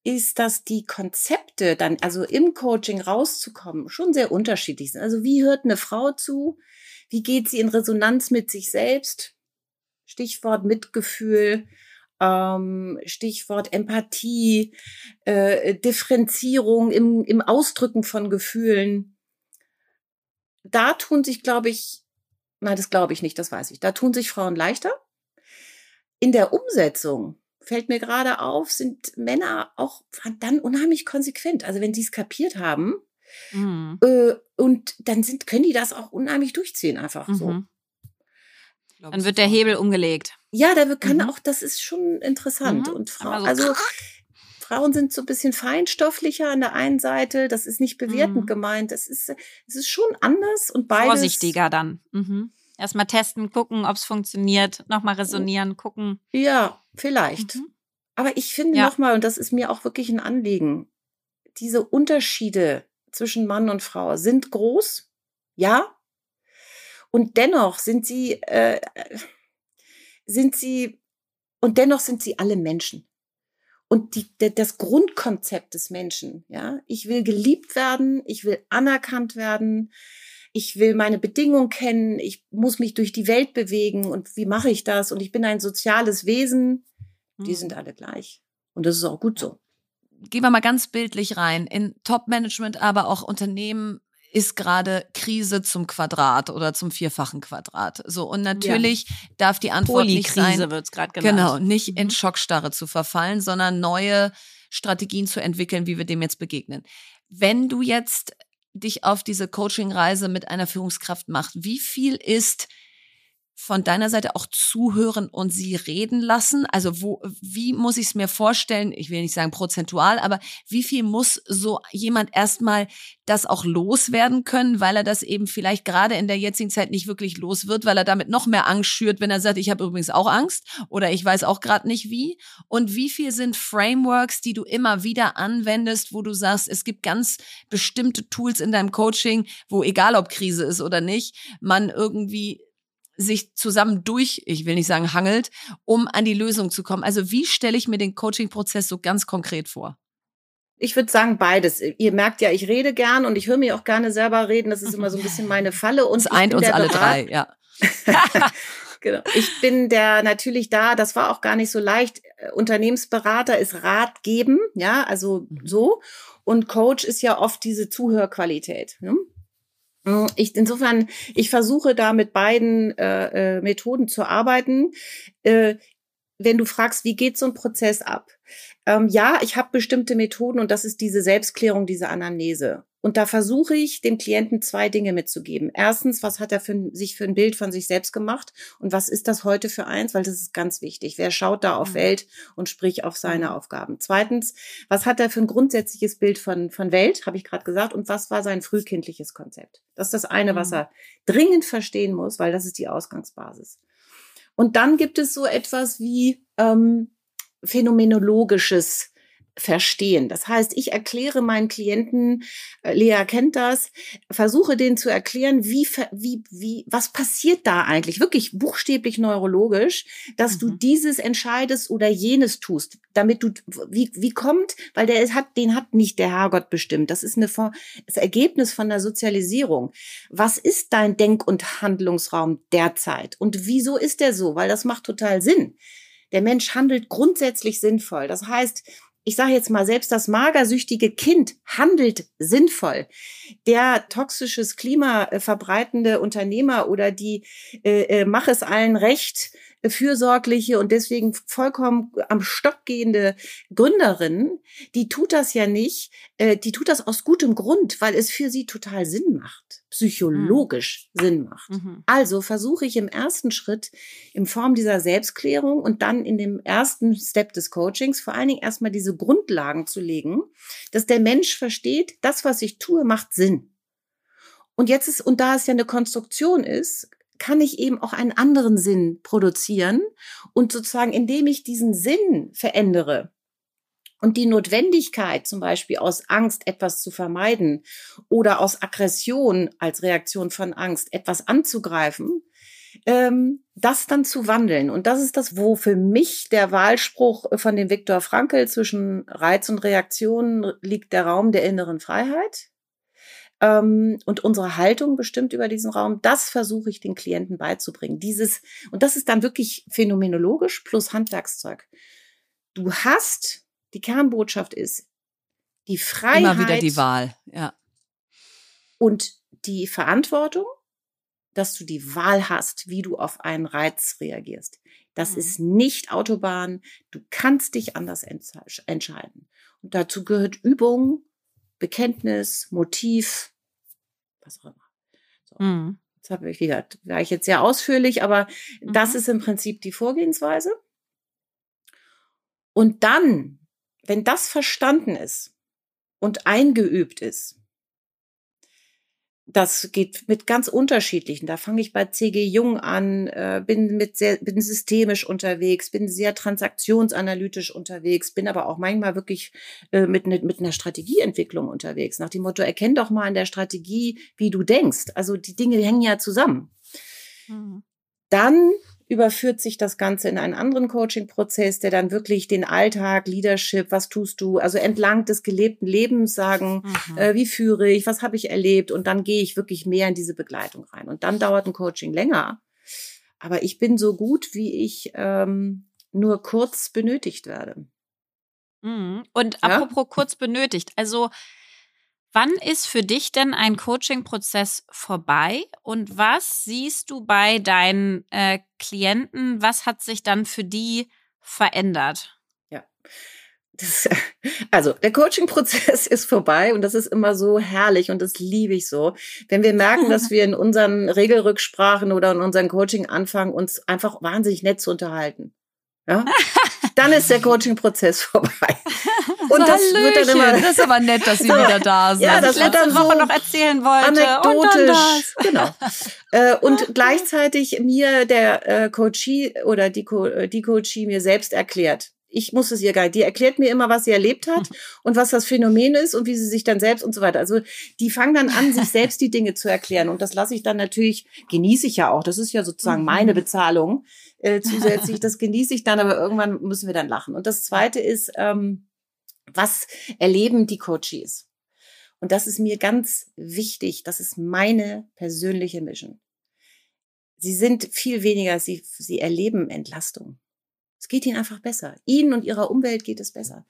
ist, dass die Konzepte dann, also im Coaching rauszukommen, schon sehr unterschiedlich sind. Also wie hört eine Frau zu? Wie geht sie in Resonanz mit sich selbst? Stichwort Mitgefühl, ähm, Stichwort Empathie, äh, Differenzierung im, im Ausdrücken von Gefühlen. Da tun sich, glaube ich, nein, das glaube ich nicht, das weiß ich. Da tun sich Frauen leichter. In der Umsetzung fällt mir gerade auf, sind Männer auch dann unheimlich konsequent. Also wenn sie es kapiert haben, mhm. äh, und dann sind, können die das auch unheimlich durchziehen, einfach mhm. so. Dann wird der Hebel umgelegt. Ja, da kann mhm. auch, das ist schon interessant. Mhm. Und Frau, so also Frauen sind so ein bisschen feinstofflicher an der einen Seite. Das ist nicht bewertend mhm. gemeint. Das ist, es ist schon anders und beides. Vorsichtiger dann. Mhm. Erstmal testen, gucken, ob es funktioniert, nochmal resonieren, gucken. Ja, vielleicht. Mhm. Aber ich finde ja. nochmal, und das ist mir auch wirklich ein Anliegen, diese Unterschiede zwischen Mann und Frau sind groß, ja. Und dennoch sind sie, äh, sind sie, und dennoch sind sie alle Menschen. Und die, das Grundkonzept des Menschen, ja, ich will geliebt werden, ich will anerkannt werden, ich will meine Bedingungen kennen, ich muss mich durch die Welt bewegen und wie mache ich das? Und ich bin ein soziales Wesen. Die hm. sind alle gleich. Und das ist auch gut so. Gehen wir mal ganz bildlich rein. In Top-Management, aber auch Unternehmen ist gerade Krise zum Quadrat oder zum vierfachen Quadrat. So und natürlich ja. darf die Antwort nicht sein, wird's gerade genannt. genau, nicht in mhm. Schockstarre zu verfallen, sondern neue Strategien zu entwickeln, wie wir dem jetzt begegnen. Wenn du jetzt dich auf diese Coaching-Reise mit einer Führungskraft macht, wie viel ist von deiner Seite auch zuhören und sie reden lassen? Also wo, wie muss ich es mir vorstellen? Ich will nicht sagen prozentual, aber wie viel muss so jemand erstmal das auch loswerden können, weil er das eben vielleicht gerade in der jetzigen Zeit nicht wirklich los wird, weil er damit noch mehr Angst schürt, wenn er sagt, ich habe übrigens auch Angst oder ich weiß auch gerade nicht wie. Und wie viel sind Frameworks, die du immer wieder anwendest, wo du sagst, es gibt ganz bestimmte Tools in deinem Coaching, wo egal ob Krise ist oder nicht, man irgendwie sich zusammen durch, ich will nicht sagen hangelt, um an die Lösung zu kommen. Also wie stelle ich mir den Coaching-Prozess so ganz konkret vor? Ich würde sagen beides. Ihr merkt ja, ich rede gern und ich höre mir auch gerne selber reden. Das ist immer so ein bisschen meine Falle. Und das eint uns alle drei, ja. genau. Ich bin der natürlich da, das war auch gar nicht so leicht, Unternehmensberater ist Rat geben, ja, also mhm. so. Und Coach ist ja oft diese Zuhörqualität. Ne? Ich, insofern, ich versuche da mit beiden äh, äh, Methoden zu arbeiten. Äh, wenn du fragst, wie geht so ein Prozess ab? Ähm, ja, ich habe bestimmte Methoden und das ist diese Selbstklärung, diese Anamnese. Und da versuche ich dem Klienten zwei Dinge mitzugeben. Erstens, was hat er für, sich für ein Bild von sich selbst gemacht und was ist das heute für eins? Weil das ist ganz wichtig. Wer schaut da auf mhm. Welt und spricht auf seine mhm. Aufgaben? Zweitens, was hat er für ein grundsätzliches Bild von, von Welt, habe ich gerade gesagt, und was war sein frühkindliches Konzept? Das ist das eine, was mhm. er dringend verstehen muss, weil das ist die Ausgangsbasis. Und dann gibt es so etwas wie ähm, phänomenologisches verstehen. Das heißt, ich erkläre meinen Klienten, äh, Lea kennt das, versuche denen zu erklären, wie, wie, wie, was passiert da eigentlich, wirklich buchstäblich neurologisch, dass mhm. du dieses entscheidest oder jenes tust, damit du, wie, wie kommt, weil der hat, den hat nicht der Herrgott bestimmt. Das ist eine, das Ergebnis von der Sozialisierung. Was ist dein Denk- und Handlungsraum derzeit? Und wieso ist der so? Weil das macht total Sinn. Der Mensch handelt grundsätzlich sinnvoll. Das heißt, ich sage jetzt mal, selbst das magersüchtige Kind handelt sinnvoll. Der toxisches Klima verbreitende Unternehmer oder die äh, äh, mach es allen recht fürsorgliche und deswegen vollkommen am Stock gehende Gründerin, die tut das ja nicht, äh, die tut das aus gutem Grund, weil es für sie total Sinn macht, psychologisch mhm. Sinn macht. Mhm. Also versuche ich im ersten Schritt in Form dieser Selbstklärung und dann in dem ersten Step des Coachings vor allen Dingen erstmal diese Grundlagen zu legen, dass der Mensch versteht, das, was ich tue, macht Sinn. Und jetzt ist, und da es ja eine Konstruktion ist, kann ich eben auch einen anderen Sinn produzieren und sozusagen, indem ich diesen Sinn verändere, und die Notwendigkeit, zum Beispiel aus Angst etwas zu vermeiden oder aus Aggression als Reaktion von Angst etwas anzugreifen, ähm, das dann zu wandeln. Und das ist das, wo für mich der Wahlspruch von dem Viktor Frankl zwischen Reiz und Reaktion liegt der Raum der inneren Freiheit ähm, und unsere Haltung bestimmt über diesen Raum, das versuche ich den Klienten beizubringen. Dieses, und das ist dann wirklich phänomenologisch plus Handwerkszeug. Du hast, die Kernbotschaft ist, die Freiheit. Immer wieder die Wahl, ja. Und die Verantwortung, dass du die Wahl hast, wie du auf einen Reiz reagierst. Das mhm. ist nicht Autobahn. Du kannst dich anders entscheiden. Und dazu gehört Übung, Bekenntnis, Motiv, was auch immer. So. Mhm. Jetzt habe ich wieder, war ich jetzt sehr ausführlich, aber mhm. das ist im Prinzip die Vorgehensweise. Und dann, wenn das verstanden ist und eingeübt ist, das geht mit ganz unterschiedlichen. Da fange ich bei CG Jung an, äh, bin mit sehr, bin systemisch unterwegs, bin sehr transaktionsanalytisch unterwegs, bin aber auch manchmal wirklich äh, mit, ne, mit einer Strategieentwicklung unterwegs. Nach dem Motto, erkenn doch mal in der Strategie, wie du denkst. Also die Dinge hängen ja zusammen. Mhm. Dann überführt sich das Ganze in einen anderen Coaching-Prozess, der dann wirklich den Alltag, Leadership, was tust du, also entlang des gelebten Lebens sagen, mhm. äh, wie führe ich, was habe ich erlebt und dann gehe ich wirklich mehr in diese Begleitung rein. Und dann dauert ein Coaching länger. Aber ich bin so gut, wie ich ähm, nur kurz benötigt werde. Mhm. Und ja? apropos kurz benötigt, also Wann ist für dich denn ein Coaching-Prozess vorbei und was siehst du bei deinen äh, Klienten? Was hat sich dann für die verändert? Ja. Das, also der Coaching-Prozess ist vorbei und das ist immer so herrlich und das liebe ich so. Wenn wir merken, dass wir in unseren Regelrücksprachen oder in unserem Coaching anfangen, uns einfach wahnsinnig nett zu unterhalten. Ja? Dann ist der Coaching-Prozess vorbei. Und das wird dann immer. Das ist aber nett, dass Sie wieder da sind. Ja, das ich letzte Woche so noch erzählen wollte. Anekdotisch. Genau. äh, und gleichzeitig mir der äh, Coachie oder die, Co äh, die Coachie mir selbst erklärt. Ich muss es ihr gar nicht. Die erklärt mir immer, was sie erlebt hat und was das Phänomen ist und wie sie sich dann selbst und so weiter. Also die fangen dann an, sich selbst die Dinge zu erklären. Und das lasse ich dann natürlich, genieße ich ja auch. Das ist ja sozusagen meine mhm. Bezahlung äh, zusätzlich. Das genieße ich dann, aber irgendwann müssen wir dann lachen. Und das Zweite ist, ähm, was erleben die Coaches? Und das ist mir ganz wichtig. Das ist meine persönliche Mission. Sie sind viel weniger, sie, sie erleben Entlastung. Es geht ihnen einfach besser. Ihnen und ihrer Umwelt geht es besser.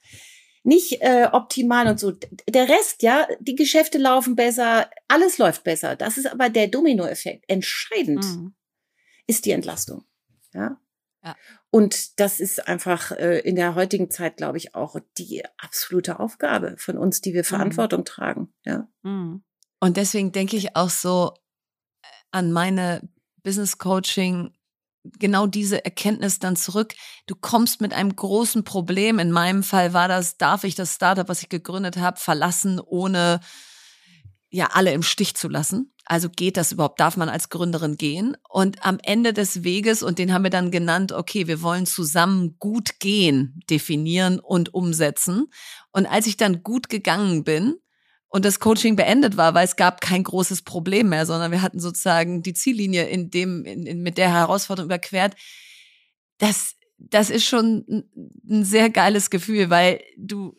Nicht äh, optimal und so. Der Rest, ja, die Geschäfte laufen besser, alles läuft besser. Das ist aber der Dominoeffekt. Entscheidend mhm. ist die Entlastung. Ja. ja. Und das ist einfach äh, in der heutigen Zeit, glaube ich, auch die absolute Aufgabe von uns, die wir mhm. Verantwortung mhm. tragen. Ja. Mhm. Und deswegen denke ich auch so äh, an meine Business Coaching genau diese Erkenntnis dann zurück. Du kommst mit einem großen Problem. In meinem Fall war das, darf ich das Startup, was ich gegründet habe, verlassen, ohne ja alle im Stich zu lassen. Also geht das überhaupt? Darf man als Gründerin gehen? Und am Ende des Weges, und den haben wir dann genannt, okay, wir wollen zusammen gut gehen, definieren und umsetzen. Und als ich dann gut gegangen bin, und das Coaching beendet war, weil es gab kein großes Problem mehr, sondern wir hatten sozusagen die Ziellinie in dem, in, in, mit der Herausforderung überquert. Das, das ist schon ein sehr geiles Gefühl, weil du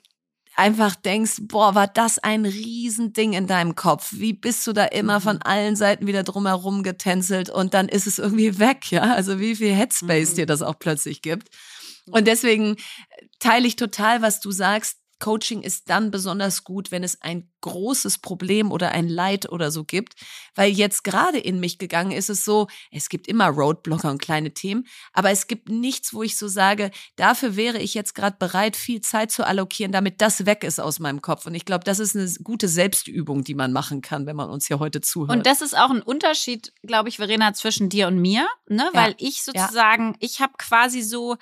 einfach denkst, boah, war das ein Riesending in deinem Kopf? Wie bist du da immer mhm. von allen Seiten wieder drumherum getänzelt und dann ist es irgendwie weg, ja? Also wie viel Headspace mhm. dir das auch plötzlich gibt. Und deswegen teile ich total, was du sagst Coaching ist dann besonders gut, wenn es ein großes Problem oder ein Leid oder so gibt, weil jetzt gerade in mich gegangen ist es so, es gibt immer Roadblocker und kleine Themen, aber es gibt nichts, wo ich so sage, dafür wäre ich jetzt gerade bereit, viel Zeit zu allokieren, damit das weg ist aus meinem Kopf. Und ich glaube, das ist eine gute Selbstübung, die man machen kann, wenn man uns hier heute zuhört. Und das ist auch ein Unterschied, glaube ich, Verena, zwischen dir und mir, ne? Ja. weil ich sozusagen, ja. ich habe quasi so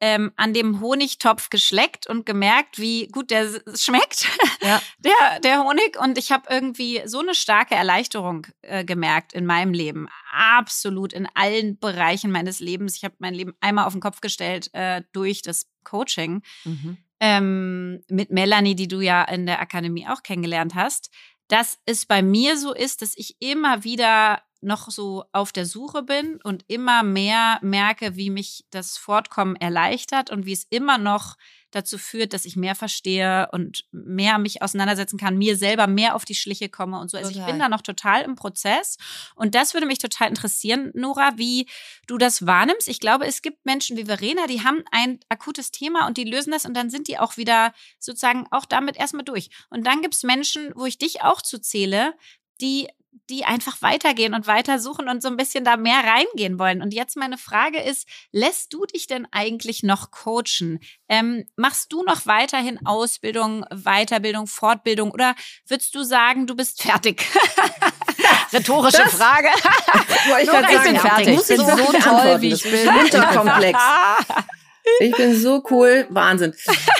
ähm, an dem Honigtopf geschleckt und gemerkt, wie gut der schmeckt, ja. der, der Honig. Und ich habe irgendwie so eine starke Erleichterung äh, gemerkt in meinem Leben. Absolut in allen Bereichen meines Lebens. Ich habe mein Leben einmal auf den Kopf gestellt äh, durch das Coaching. Mhm. Ähm, mit Melanie, die du ja in der Akademie auch kennengelernt hast, dass es bei mir so ist, dass ich immer wieder noch so auf der Suche bin und immer mehr merke, wie mich das Fortkommen erleichtert und wie es immer noch dazu führt, dass ich mehr verstehe und mehr mich auseinandersetzen kann, mir selber mehr auf die Schliche komme und so. Also total. ich bin da noch total im Prozess und das würde mich total interessieren, Nora, wie du das wahrnimmst. Ich glaube, es gibt Menschen wie Verena, die haben ein akutes Thema und die lösen das und dann sind die auch wieder sozusagen auch damit erstmal durch. Und dann gibt es Menschen, wo ich dich auch zu zähle, die die einfach weitergehen und weiter suchen und so ein bisschen da mehr reingehen wollen. Und jetzt meine Frage ist, lässt du dich denn eigentlich noch coachen? Ähm, machst du noch weiterhin Ausbildung, Weiterbildung, Fortbildung oder würdest du sagen, du bist fertig? Rhetorische das, Frage. ich, Nur, ich bin fertig. Ich bin so, so toll, wie ich bin. Unterkomplex. Ich bin so cool, Wahnsinn.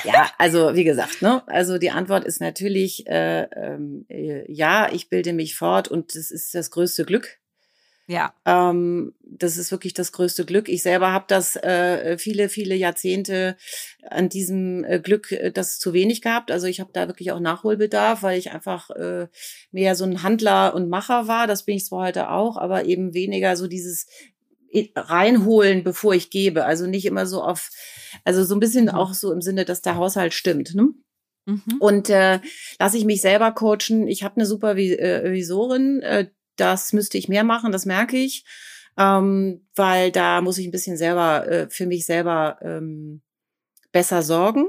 Ja, also wie gesagt, ne, also die Antwort ist natürlich äh, äh, ja, ich bilde mich fort und das ist das größte Glück. Ja. Ähm, das ist wirklich das größte Glück. Ich selber habe das äh, viele, viele Jahrzehnte an diesem äh, Glück äh, das zu wenig gehabt. Also ich habe da wirklich auch Nachholbedarf, weil ich einfach äh, mehr so ein Handler und Macher war. Das bin ich zwar heute auch, aber eben weniger so dieses reinholen, bevor ich gebe. Also nicht immer so auf, also so ein bisschen mhm. auch so im Sinne, dass der Haushalt stimmt. Ne? Mhm. Und äh, lasse ich mich selber coachen. Ich habe eine Supervisorin, äh, das müsste ich mehr machen, das merke ich. Ähm, weil da muss ich ein bisschen selber äh, für mich selber ähm, besser sorgen.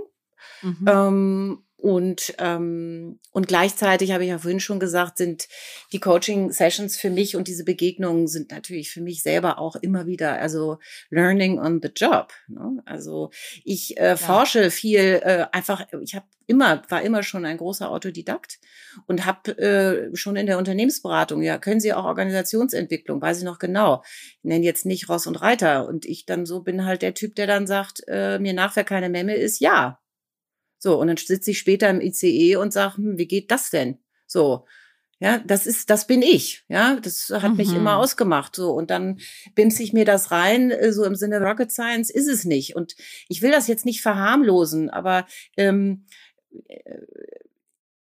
Mhm. Ähm, und, ähm, und gleichzeitig habe ich ja vorhin schon gesagt, sind die Coaching-Sessions für mich und diese Begegnungen sind natürlich für mich selber auch immer wieder, also Learning on the Job. Ne? Also ich äh, ja. forsche viel, äh, einfach, ich habe immer, war immer schon ein großer Autodidakt und habe äh, schon in der Unternehmensberatung, ja, können Sie auch Organisationsentwicklung, weiß ich noch genau. Ich nenne jetzt nicht Ross und Reiter. Und ich dann so bin halt der Typ, der dann sagt, äh, mir nach, wer keine Memme ist, ja. So, und dann sitze ich später im ICE und sage, hm, wie geht das denn? So, ja, das ist, das bin ich. Ja, das hat mhm. mich immer mhm. ausgemacht. So, und dann bimse ich mir das rein, äh, so im Sinne Rocket Science ist es nicht. Und ich will das jetzt nicht verharmlosen, aber ähm, äh,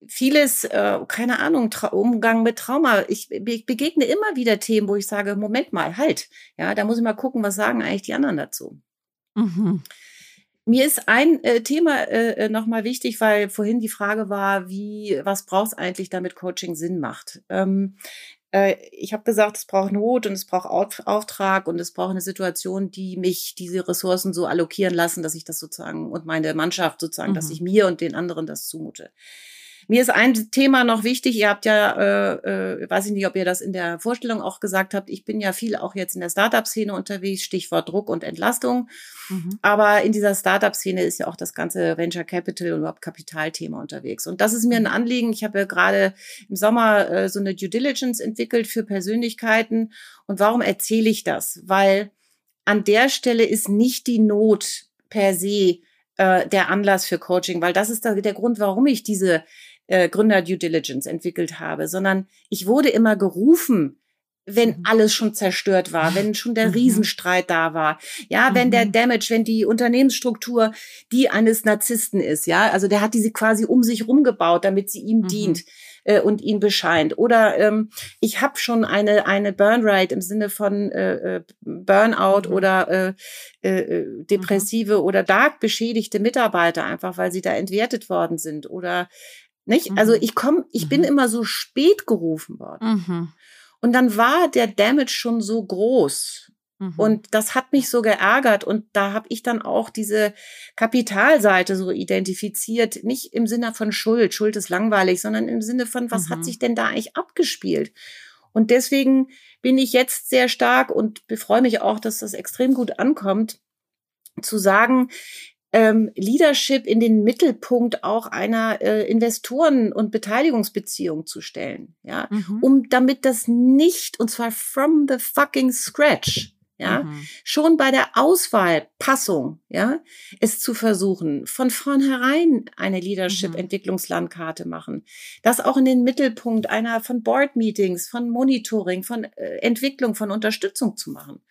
vieles, äh, keine Ahnung, Tra Umgang mit Trauma. Ich, ich begegne immer wieder Themen, wo ich sage, Moment mal, halt. Ja, da muss ich mal gucken, was sagen eigentlich die anderen dazu. Mhm. Mir ist ein äh, Thema äh, äh nochmal wichtig, weil vorhin die Frage war, wie, was braucht es eigentlich, damit Coaching Sinn macht? Ähm, äh, ich habe gesagt, es braucht Not und es braucht Auftrag und es braucht eine Situation, die mich diese Ressourcen so allokieren lassen, dass ich das sozusagen und meine Mannschaft sozusagen, mhm. dass ich mir und den anderen das zumute. Mir ist ein Thema noch wichtig. Ihr habt ja, äh, äh, weiß ich nicht, ob ihr das in der Vorstellung auch gesagt habt. Ich bin ja viel auch jetzt in der Startup-Szene unterwegs, Stichwort Druck und Entlastung. Mhm. Aber in dieser Startup-Szene ist ja auch das ganze Venture Capital und überhaupt Kapitalthema unterwegs. Und das ist mir ein. Anliegen. Ich habe ja gerade im Sommer äh, so eine Due Diligence entwickelt für Persönlichkeiten. Und warum erzähle ich das? Weil an der Stelle ist nicht die Not per se äh, der Anlass für Coaching, weil das ist der, der Grund, warum ich diese äh, Gründer Due Diligence entwickelt habe, sondern ich wurde immer gerufen, wenn mhm. alles schon zerstört war, wenn schon der mhm. Riesenstreit da war, ja, wenn der mhm. Damage, wenn die Unternehmensstruktur die eines Narzissten ist, ja, also der hat diese quasi um sich rumgebaut, damit sie ihm dient äh, und ihn bescheint. Oder ähm, ich habe schon eine eine Burnrate im Sinne von äh, äh Burnout oder äh, äh, depressive mhm. oder dark beschädigte Mitarbeiter einfach, weil sie da entwertet worden sind oder nicht? Also mhm. Also ich komme, ich mhm. bin immer so spät gerufen worden. Mhm. Und dann war der Damage schon so groß. Mhm. Und das hat mich so geärgert. Und da habe ich dann auch diese Kapitalseite so identifiziert. Nicht im Sinne von Schuld, Schuld ist langweilig, sondern im Sinne von, was hat mhm. sich denn da eigentlich abgespielt? Und deswegen bin ich jetzt sehr stark und befreue mich auch, dass das extrem gut ankommt, zu sagen, ähm, Leadership in den Mittelpunkt auch einer äh, Investoren- und Beteiligungsbeziehung zu stellen, ja, mhm. um damit das nicht, und zwar from the fucking scratch, ja, mhm. schon bei der Auswahlpassung, ja, es zu versuchen, von vornherein eine Leadership-Entwicklungslandkarte machen, das auch in den Mittelpunkt einer von Board-Meetings, von Monitoring, von äh, Entwicklung, von Unterstützung zu machen.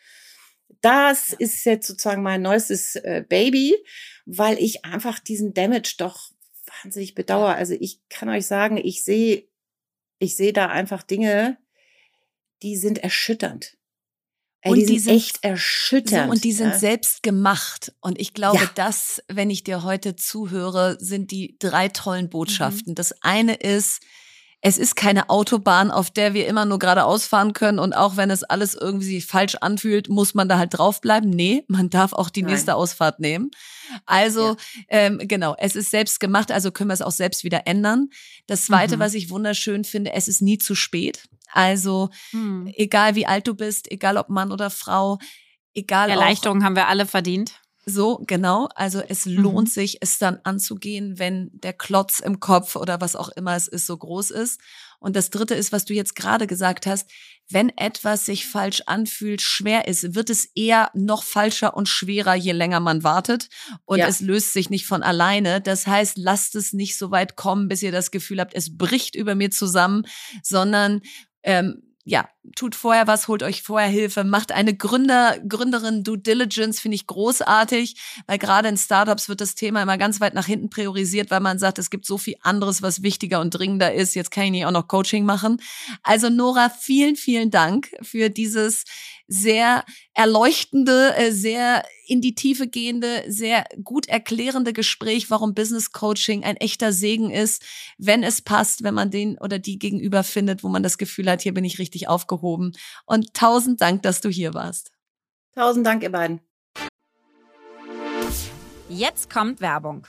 Das ist jetzt sozusagen mein neuestes äh, Baby, weil ich einfach diesen Damage doch wahnsinnig bedauere. Also ich kann euch sagen, ich sehe, ich sehe da einfach Dinge, die sind erschütternd. Ey, und die, die sind, echt erschütternd. So, und die sind ja. selbst gemacht. Und ich glaube, ja. das, wenn ich dir heute zuhöre, sind die drei tollen mhm. Botschaften. Mhm. Das eine ist, es ist keine Autobahn, auf der wir immer nur geradeaus fahren können und auch wenn es alles irgendwie falsch anfühlt, muss man da halt draufbleiben. Nee, man darf auch die Nein. nächste Ausfahrt nehmen. Also ja. ähm, genau, es ist selbst gemacht, also können wir es auch selbst wieder ändern. Das Zweite, mhm. was ich wunderschön finde, es ist nie zu spät. Also mhm. egal wie alt du bist, egal ob Mann oder Frau, egal. Erleichterung auch, haben wir alle verdient. So, genau. Also es mhm. lohnt sich, es dann anzugehen, wenn der Klotz im Kopf oder was auch immer es ist, so groß ist. Und das Dritte ist, was du jetzt gerade gesagt hast, wenn etwas sich falsch anfühlt, schwer ist, wird es eher noch falscher und schwerer, je länger man wartet. Und ja. es löst sich nicht von alleine. Das heißt, lasst es nicht so weit kommen, bis ihr das Gefühl habt, es bricht über mir zusammen, sondern ähm, ja, tut vorher was, holt euch vorher Hilfe, macht eine Gründer, Gründerin Due Diligence, finde ich großartig, weil gerade in Startups wird das Thema immer ganz weit nach hinten priorisiert, weil man sagt, es gibt so viel anderes, was wichtiger und dringender ist. Jetzt kann ich nicht auch noch Coaching machen. Also Nora, vielen, vielen Dank für dieses sehr erleuchtende, äh, sehr in die Tiefe gehende, sehr gut erklärende Gespräch, warum Business Coaching ein echter Segen ist, wenn es passt, wenn man den oder die gegenüber findet, wo man das Gefühl hat, hier bin ich richtig aufgehoben. Und tausend Dank, dass du hier warst. Tausend Dank, ihr beiden. Jetzt kommt Werbung.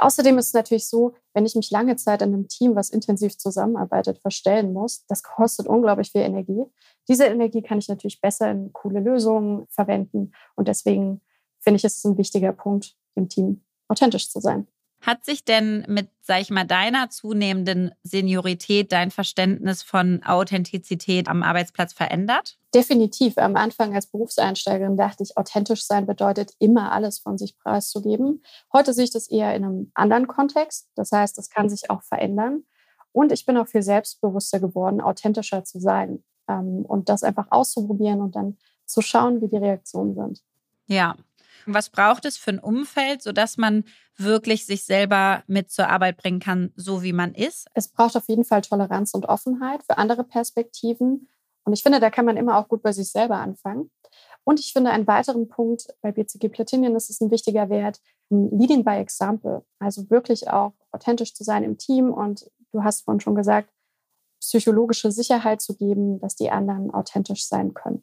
Außerdem ist es natürlich so, wenn ich mich lange Zeit in einem Team, was intensiv zusammenarbeitet, verstellen muss, das kostet unglaublich viel Energie. Diese Energie kann ich natürlich besser in coole Lösungen verwenden. Und deswegen finde ich, es ein wichtiger Punkt, im Team authentisch zu sein. Hat sich denn mit, sag ich mal, deiner zunehmenden Seniorität dein Verständnis von Authentizität am Arbeitsplatz verändert? Definitiv. Am Anfang als Berufseinsteigerin dachte ich, authentisch sein bedeutet immer alles von sich preiszugeben. Heute sehe ich das eher in einem anderen Kontext. Das heißt, das kann sich auch verändern. Und ich bin auch viel selbstbewusster geworden, authentischer zu sein ähm, und das einfach auszuprobieren und dann zu schauen, wie die Reaktionen sind. Ja, was braucht es für ein Umfeld, sodass man wirklich sich selber mit zur Arbeit bringen kann, so wie man ist? Es braucht auf jeden Fall Toleranz und Offenheit für andere Perspektiven. Und ich finde, da kann man immer auch gut bei sich selber anfangen. Und ich finde, einen weiteren Punkt bei BCG Platinum ist es ein wichtiger Wert, Leading by Example. Also wirklich auch authentisch zu sein im Team. Und du hast vorhin schon gesagt, psychologische Sicherheit zu geben, dass die anderen authentisch sein können.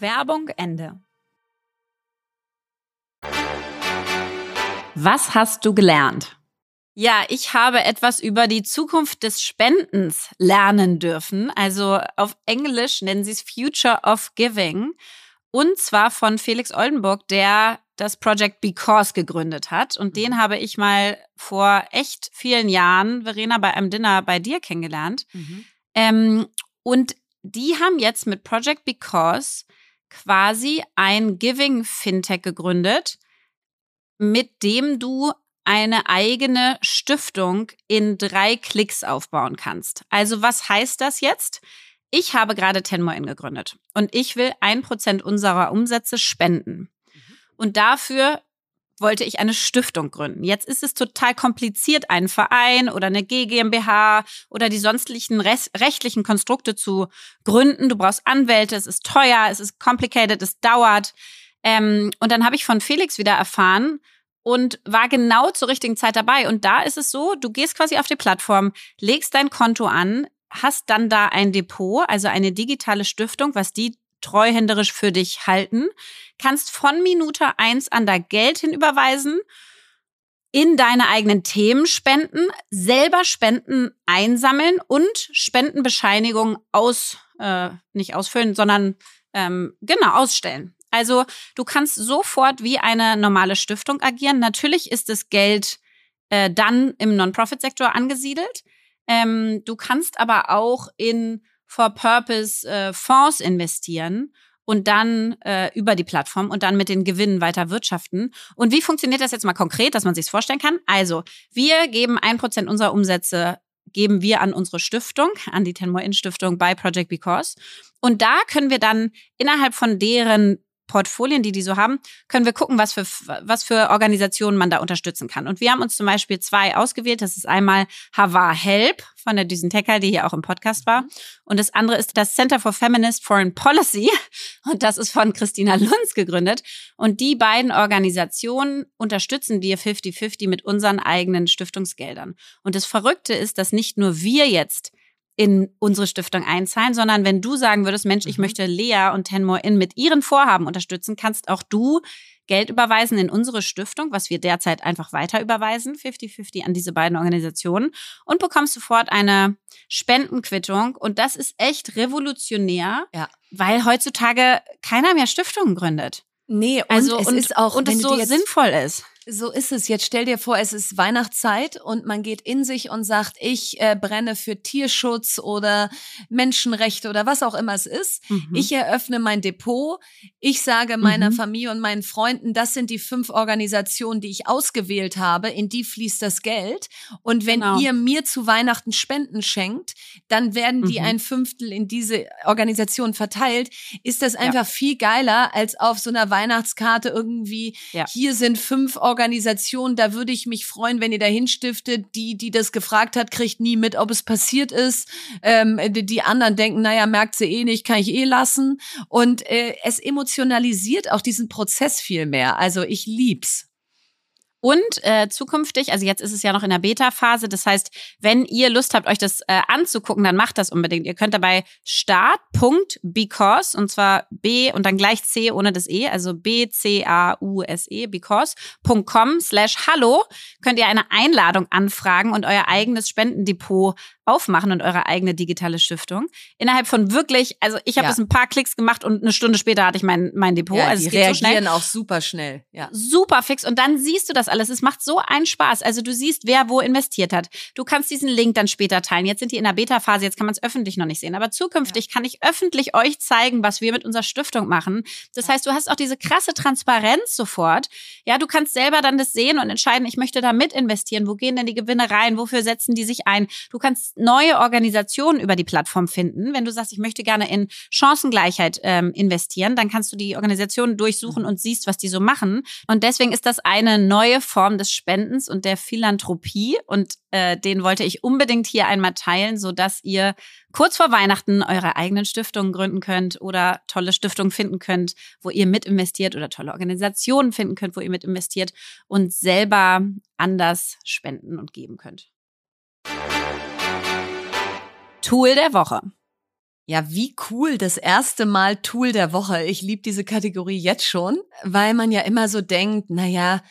Werbung Ende. Was hast du gelernt? Ja, ich habe etwas über die Zukunft des Spendens lernen dürfen. Also auf Englisch nennen sie es Future of Giving. Und zwar von Felix Oldenburg, der das Project Because gegründet hat. Und den habe ich mal vor echt vielen Jahren, Verena, bei einem Dinner bei dir kennengelernt. Mhm. Ähm, und die haben jetzt mit Project Because quasi ein Giving Fintech gegründet, mit dem du eine eigene Stiftung in drei Klicks aufbauen kannst. Also was heißt das jetzt? Ich habe gerade Tenmoin gegründet und ich will ein Prozent unserer Umsätze spenden. Mhm. Und dafür wollte ich eine Stiftung gründen. Jetzt ist es total kompliziert, einen Verein oder eine GmbH oder die sonstigen rechtlichen Konstrukte zu gründen. Du brauchst Anwälte, es ist teuer, es ist complicated, es dauert. Ähm, und dann habe ich von Felix wieder erfahren und war genau zur richtigen Zeit dabei. Und da ist es so, du gehst quasi auf die Plattform, legst dein Konto an, hast dann da ein Depot, also eine digitale Stiftung, was die treuhänderisch für dich halten, kannst von Minute eins an da Geld hinüberweisen, in deine eigenen Themen spenden, selber Spenden einsammeln und Spendenbescheinigungen aus, äh, nicht ausfüllen, sondern ähm, genau ausstellen. Also du kannst sofort wie eine normale Stiftung agieren. Natürlich ist das Geld äh, dann im Non-Profit-Sektor angesiedelt. Ähm, du kannst aber auch in For-Purpose äh, Fonds investieren und dann äh, über die Plattform und dann mit den Gewinnen weiter wirtschaften. Und wie funktioniert das jetzt mal konkret, dass man sich vorstellen kann? Also, wir geben ein Prozent unserer Umsätze geben wir an unsere Stiftung, an die Ten More In Stiftung bei Project Because. Und da können wir dann innerhalb von deren Portfolien, die die so haben, können wir gucken, was für, was für Organisationen man da unterstützen kann. Und wir haben uns zum Beispiel zwei ausgewählt. Das ist einmal Hava Help von der Düsen Tecker, die hier auch im Podcast war. Und das andere ist das Center for Feminist Foreign Policy. Und das ist von Christina Lunz gegründet. Und die beiden Organisationen unterstützen wir 50-50 mit unseren eigenen Stiftungsgeldern. Und das Verrückte ist, dass nicht nur wir jetzt in unsere Stiftung einzahlen, sondern wenn du sagen würdest, Mensch, ich mhm. möchte Lea und Ten More In mit ihren Vorhaben unterstützen, kannst auch du Geld überweisen in unsere Stiftung, was wir derzeit einfach weiter überweisen, 50-50 an diese beiden Organisationen und bekommst sofort eine Spendenquittung. Und das ist echt revolutionär, ja. weil heutzutage keiner mehr Stiftungen gründet. Nee, und also, es und, ist auch, und es so sinnvoll ist. So ist es. Jetzt stell dir vor, es ist Weihnachtszeit und man geht in sich und sagt, ich äh, brenne für Tierschutz oder Menschenrechte oder was auch immer es ist. Mhm. Ich eröffne mein Depot. Ich sage meiner mhm. Familie und meinen Freunden, das sind die fünf Organisationen, die ich ausgewählt habe. In die fließt das Geld. Und wenn genau. ihr mir zu Weihnachten Spenden schenkt, dann werden die mhm. ein Fünftel in diese Organisation verteilt. Ist das einfach ja. viel geiler, als auf so einer Weihnachtskarte irgendwie, ja. hier sind fünf Organisationen Organisation, da würde ich mich freuen, wenn ihr dahin stiftet. Die, die das gefragt hat, kriegt nie mit, ob es passiert ist. Ähm, die, die anderen denken, naja, merkt sie eh nicht, kann ich eh lassen. Und äh, es emotionalisiert auch diesen Prozess viel mehr. Also ich lieb's. Und äh, zukünftig, also jetzt ist es ja noch in der Beta-Phase, das heißt, wenn ihr Lust habt, euch das äh, anzugucken, dann macht das unbedingt. Ihr könnt dabei start.because und zwar B und dann gleich C ohne das E, also B-C-A-U-S-E, because.com slash hallo, könnt ihr eine Einladung anfragen und euer eigenes Spendendepot aufmachen und eure eigene digitale Stiftung. Innerhalb von wirklich, also ich habe ja. das ein paar Klicks gemacht und eine Stunde später hatte ich mein, mein Depot. Ja, also die es geht reagieren so auch super schnell. Ja. Super fix. Und dann siehst du das alles. Es macht so einen Spaß. Also du siehst, wer wo investiert hat. Du kannst diesen Link dann später teilen. Jetzt sind die in der Beta-Phase, jetzt kann man es öffentlich noch nicht sehen. Aber zukünftig ja. kann ich öffentlich euch zeigen, was wir mit unserer Stiftung machen. Das heißt, du hast auch diese krasse Transparenz sofort. Ja, du kannst selber dann das sehen und entscheiden, ich möchte da mit investieren. Wo gehen denn die Gewinne rein? Wofür setzen die sich ein? Du kannst neue Organisationen über die Plattform finden. Wenn du sagst, ich möchte gerne in Chancengleichheit ähm, investieren, dann kannst du die Organisationen durchsuchen und siehst, was die so machen. Und deswegen ist das eine neue Form des Spendens und der Philanthropie. Und äh, den wollte ich unbedingt hier einmal teilen, so dass ihr kurz vor Weihnachten eure eigenen Stiftungen gründen könnt oder tolle Stiftungen finden könnt, wo ihr mit investiert oder tolle Organisationen finden könnt, wo ihr mit investiert und selber anders spenden und geben könnt. Tool der Woche. Ja, wie cool, das erste Mal Tool der Woche. Ich liebe diese Kategorie jetzt schon, weil man ja immer so denkt, na ja,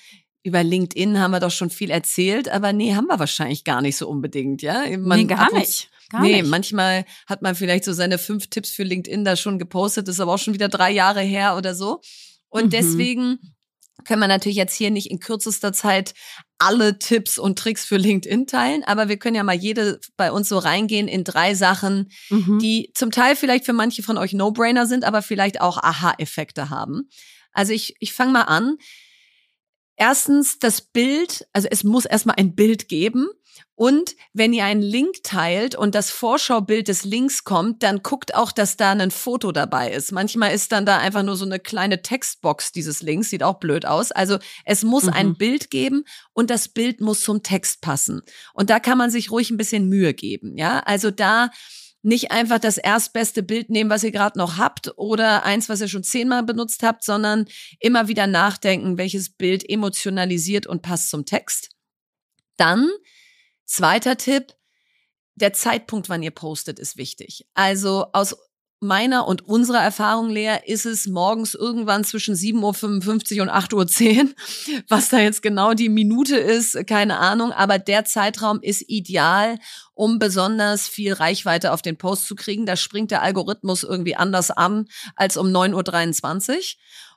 über LinkedIn haben wir doch schon viel erzählt, aber nee, haben wir wahrscheinlich gar nicht so unbedingt, ja? Man nee, gar nicht. Gar nee, nicht. manchmal hat man vielleicht so seine fünf Tipps für LinkedIn da schon gepostet, das ist aber auch schon wieder drei Jahre her oder so. Und mhm. deswegen können wir natürlich jetzt hier nicht in kürzester Zeit alle Tipps und Tricks für LinkedIn teilen, aber wir können ja mal jede bei uns so reingehen in drei Sachen, mhm. die zum Teil vielleicht für manche von euch No-Brainer sind, aber vielleicht auch Aha-Effekte haben. Also ich, ich fange mal an. Erstens das Bild, also es muss erstmal ein Bild geben. Und wenn ihr einen Link teilt und das Vorschaubild des Links kommt, dann guckt auch, dass da ein Foto dabei ist. Manchmal ist dann da einfach nur so eine kleine Textbox dieses Links, sieht auch blöd aus. Also es muss mhm. ein Bild geben und das Bild muss zum Text passen. Und da kann man sich ruhig ein bisschen Mühe geben, ja? Also da nicht einfach das erstbeste Bild nehmen, was ihr gerade noch habt oder eins, was ihr schon zehnmal benutzt habt, sondern immer wieder nachdenken, welches Bild emotionalisiert und passt zum Text. Dann Zweiter Tipp, der Zeitpunkt, wann ihr postet, ist wichtig. Also aus meiner und unserer Erfahrung, Lea, ist es morgens irgendwann zwischen 7.55 Uhr und 8.10 Uhr. Was da jetzt genau die Minute ist, keine Ahnung. Aber der Zeitraum ist ideal, um besonders viel Reichweite auf den Post zu kriegen. Da springt der Algorithmus irgendwie anders an als um 9.23 Uhr.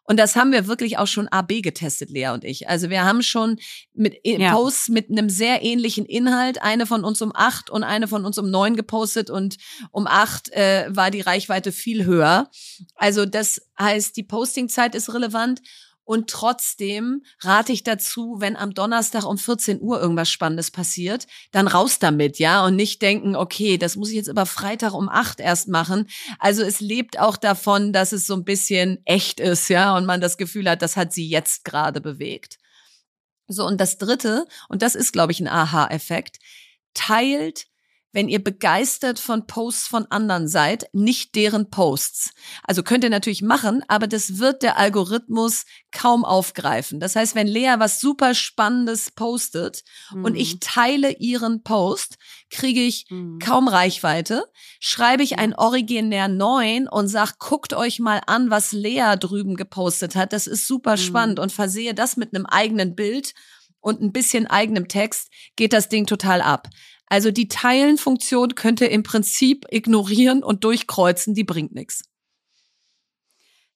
Und das haben wir wirklich auch schon AB getestet, Lea und ich. Also wir haben schon mit ja. Posts mit einem sehr ähnlichen Inhalt, eine von uns um acht und eine von uns um neun gepostet und um acht äh, war die Reichweite viel höher. Also das heißt, die Postingzeit ist relevant und trotzdem rate ich dazu, wenn am Donnerstag um 14 Uhr irgendwas Spannendes passiert, dann raus damit, ja, und nicht denken, okay, das muss ich jetzt aber Freitag um 8 erst machen. Also es lebt auch davon, dass es so ein bisschen echt ist, ja, und man das Gefühl hat, das hat sie jetzt gerade bewegt. So, und das dritte, und das ist, glaube ich, ein Aha-Effekt, teilt wenn ihr begeistert von Posts von anderen seid, nicht deren Posts. Also könnt ihr natürlich machen, aber das wird der Algorithmus kaum aufgreifen. Das heißt, wenn Lea was super Spannendes postet mhm. und ich mhm. teile ihren Post, kriege ich mhm. kaum Reichweite. Schreibe ich einen originär neuen und sag, guckt euch mal an, was Lea drüben gepostet hat. Das ist super mhm. spannend und versehe das mit einem eigenen Bild und ein bisschen eigenem Text, geht das Ding total ab. Also die Teilen-Funktion könnte im Prinzip ignorieren und durchkreuzen, die bringt nichts.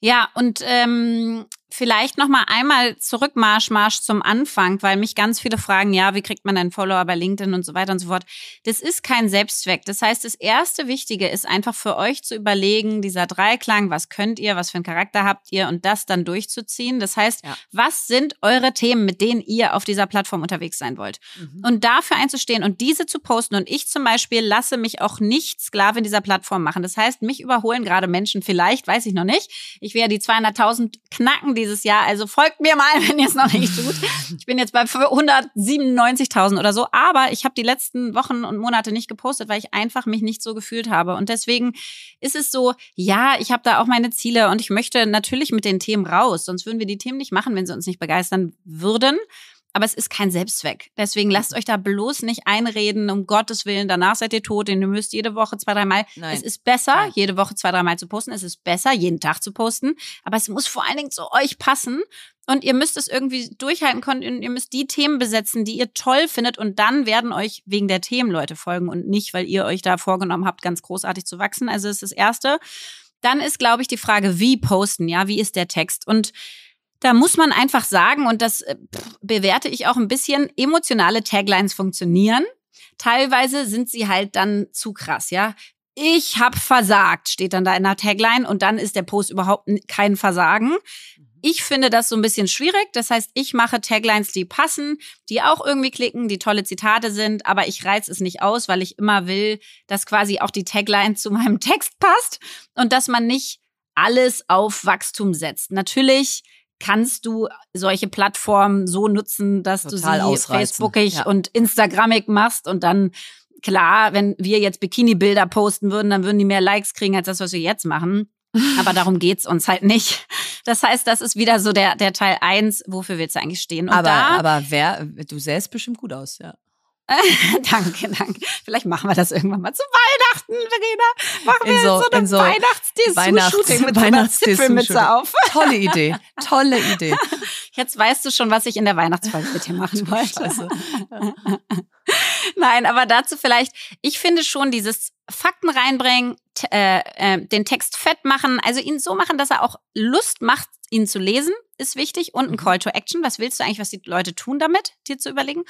Ja, und ähm, vielleicht noch mal einmal zurück Marsch Marsch zum Anfang, weil mich ganz viele fragen, ja, wie kriegt man einen Follower bei LinkedIn und so weiter und so fort. Das ist kein Selbstzweck. Das heißt, das erste Wichtige ist einfach für euch zu überlegen, dieser Dreiklang, was könnt ihr, was für einen Charakter habt ihr und das dann durchzuziehen. Das heißt, ja. was sind eure Themen, mit denen ihr auf dieser Plattform unterwegs sein wollt? Mhm. Und dafür einzustehen und diese zu posten. Und ich zum Beispiel lasse mich auch nicht Sklavin dieser Plattform machen. Das heißt, mich überholen gerade Menschen vielleicht, weiß ich noch nicht. Ich werde die 200.000 knacken dieses Jahr. Also folgt mir mal, wenn ihr es noch nicht tut. Ich bin jetzt bei 197.000 oder so, aber ich habe die letzten Wochen und Monate nicht gepostet, weil ich einfach mich nicht so gefühlt habe. Und deswegen ist es so, ja, ich habe da auch meine Ziele und ich möchte natürlich mit den Themen raus. Sonst würden wir die Themen nicht machen, wenn sie uns nicht begeistern würden aber es ist kein Selbstzweck. Deswegen lasst euch da bloß nicht einreden, um Gottes Willen, danach seid ihr tot, denn ihr müsst jede Woche zwei, dreimal. Es ist besser, jede Woche zwei, dreimal zu posten. Es ist besser, jeden Tag zu posten. Aber es muss vor allen Dingen zu euch passen. Und ihr müsst es irgendwie durchhalten können und ihr müsst die Themen besetzen, die ihr toll findet. Und dann werden euch wegen der Themen Leute folgen und nicht, weil ihr euch da vorgenommen habt, ganz großartig zu wachsen. Also das ist das Erste. Dann ist, glaube ich, die Frage, wie posten, ja, wie ist der Text? Und da muss man einfach sagen, und das äh, bewerte ich auch ein bisschen, emotionale Taglines funktionieren. Teilweise sind sie halt dann zu krass, ja. Ich hab versagt, steht dann da in der Tagline und dann ist der Post überhaupt kein Versagen. Ich finde das so ein bisschen schwierig. Das heißt, ich mache Taglines, die passen, die auch irgendwie klicken, die tolle Zitate sind, aber ich reiz es nicht aus, weil ich immer will, dass quasi auch die Tagline zu meinem Text passt und dass man nicht alles auf Wachstum setzt. Natürlich kannst du solche Plattformen so nutzen, dass Total du sie Facebookig ja. und Instagrammig machst und dann klar, wenn wir jetzt Bikini-Bilder posten würden, dann würden die mehr Likes kriegen als das, was wir jetzt machen. Aber darum geht's uns halt nicht. Das heißt, das ist wieder so der, der Teil eins. Wofür willst du eigentlich stehen? Und aber, da, aber wer, du sähst bestimmt gut aus, ja. danke, danke. Vielleicht machen wir das irgendwann mal zu Weihnachten, Verena. Machen wir so, so eine so Weihnachts-Dessous-Shooting mit Weihnachts Zipfelmütze auf. Tolle Idee, tolle Idee. Jetzt weißt du schon, was ich in der Weihnachtsfolge mit dir machen wollte. Nein, aber dazu vielleicht, ich finde schon dieses Fakten reinbringen, äh, äh, den Text fett machen, also ihn so machen, dass er auch Lust macht, ihn zu lesen, ist wichtig und ein mhm. Call to Action. Was willst du eigentlich, was die Leute tun damit, dir zu überlegen?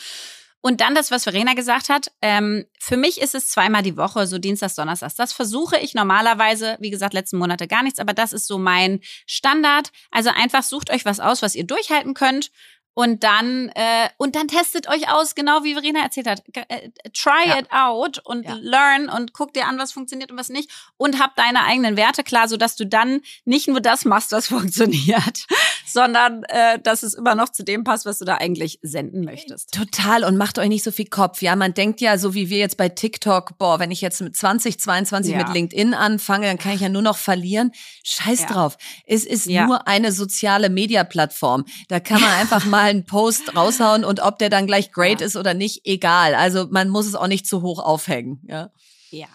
Und dann das, was Verena gesagt hat. Ähm, für mich ist es zweimal die Woche, so Dienstags, Donnerstags. Das versuche ich normalerweise, wie gesagt, letzten Monate gar nichts, aber das ist so mein Standard. Also einfach sucht euch was aus, was ihr durchhalten könnt und dann äh, und dann testet euch aus, genau wie Verena erzählt hat. Äh, try ja. it out und ja. learn und guck dir an, was funktioniert und was nicht und hab deine eigenen Werte klar, so dass du dann nicht nur das machst, was funktioniert, sondern äh, dass es immer noch zu dem passt, was du da eigentlich senden möchtest. Total und macht euch nicht so viel Kopf. Ja, man denkt ja, so wie wir jetzt bei TikTok, boah, wenn ich jetzt mit 2022 ja. mit LinkedIn anfange, dann kann ich ja nur noch verlieren. Scheiß drauf. Es ist nur eine soziale Media Plattform. Da kann man einfach mal einen Post raushauen und ob der dann gleich great ja. ist oder nicht, egal. Also man muss es auch nicht zu hoch aufhängen. Ja. Ja.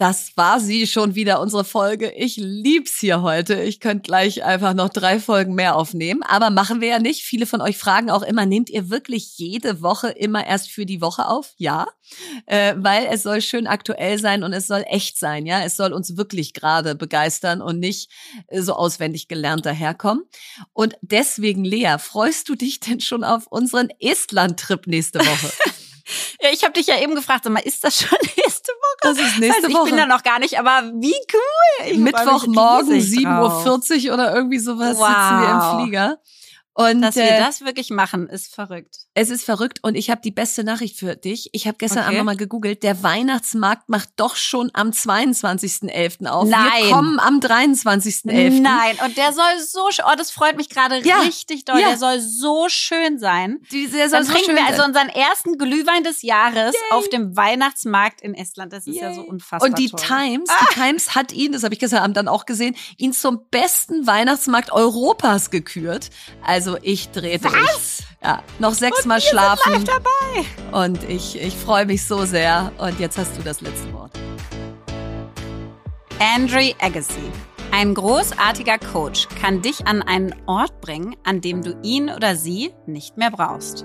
Das war sie schon wieder, unsere Folge. Ich lieb's hier heute. Ich könnte gleich einfach noch drei Folgen mehr aufnehmen. Aber machen wir ja nicht. Viele von euch fragen auch immer, nehmt ihr wirklich jede Woche immer erst für die Woche auf? Ja, äh, weil es soll schön aktuell sein und es soll echt sein. Ja, es soll uns wirklich gerade begeistern und nicht äh, so auswendig gelernt daherkommen. Und deswegen, Lea, freust du dich denn schon auf unseren Estland-Trip nächste Woche? Ja, ich habe dich ja eben gefragt, sag mal, ist das schon nächste Woche? Das ist nächste das Woche. Ich bin da noch gar nicht, aber wie cool. Mittwochmorgen 7.40 Uhr oder irgendwie sowas wow. sitzen wir im Flieger. Und Dass wir äh, das wirklich machen, ist verrückt. Es ist verrückt und ich habe die beste Nachricht für dich. Ich habe gestern Okay. Abend mal gegoogelt. Der Weihnachtsmarkt macht doch schon am 22.11. auf. Nein. Wir kommen am 23.11. Nein, und der soll so, oh, das freut mich gerade Ja, richtig doll. ja. Der soll so schön sein. Die, der soll Dann so trinken schön wir also unseren ersten Glühwein des Jahres auf dem Weihnachtsmarkt in Estland. Das ist ja so Yay. unfassbar Und die toll. Times, die Times hat ihn, das habe ich gestern Abend dann auch gesehen, ihn zum besten Weihnachtsmarkt Europas gekürt. Also ich drehe durch. Ja, noch sechsmal schlafen. live dabei. Und ich, ich freue mich so sehr. Und jetzt hast du das letzte Wort. Andre Agassi. Ein großartiger Coach kann dich an einen Ort bringen, an dem du ihn oder sie nicht mehr brauchst.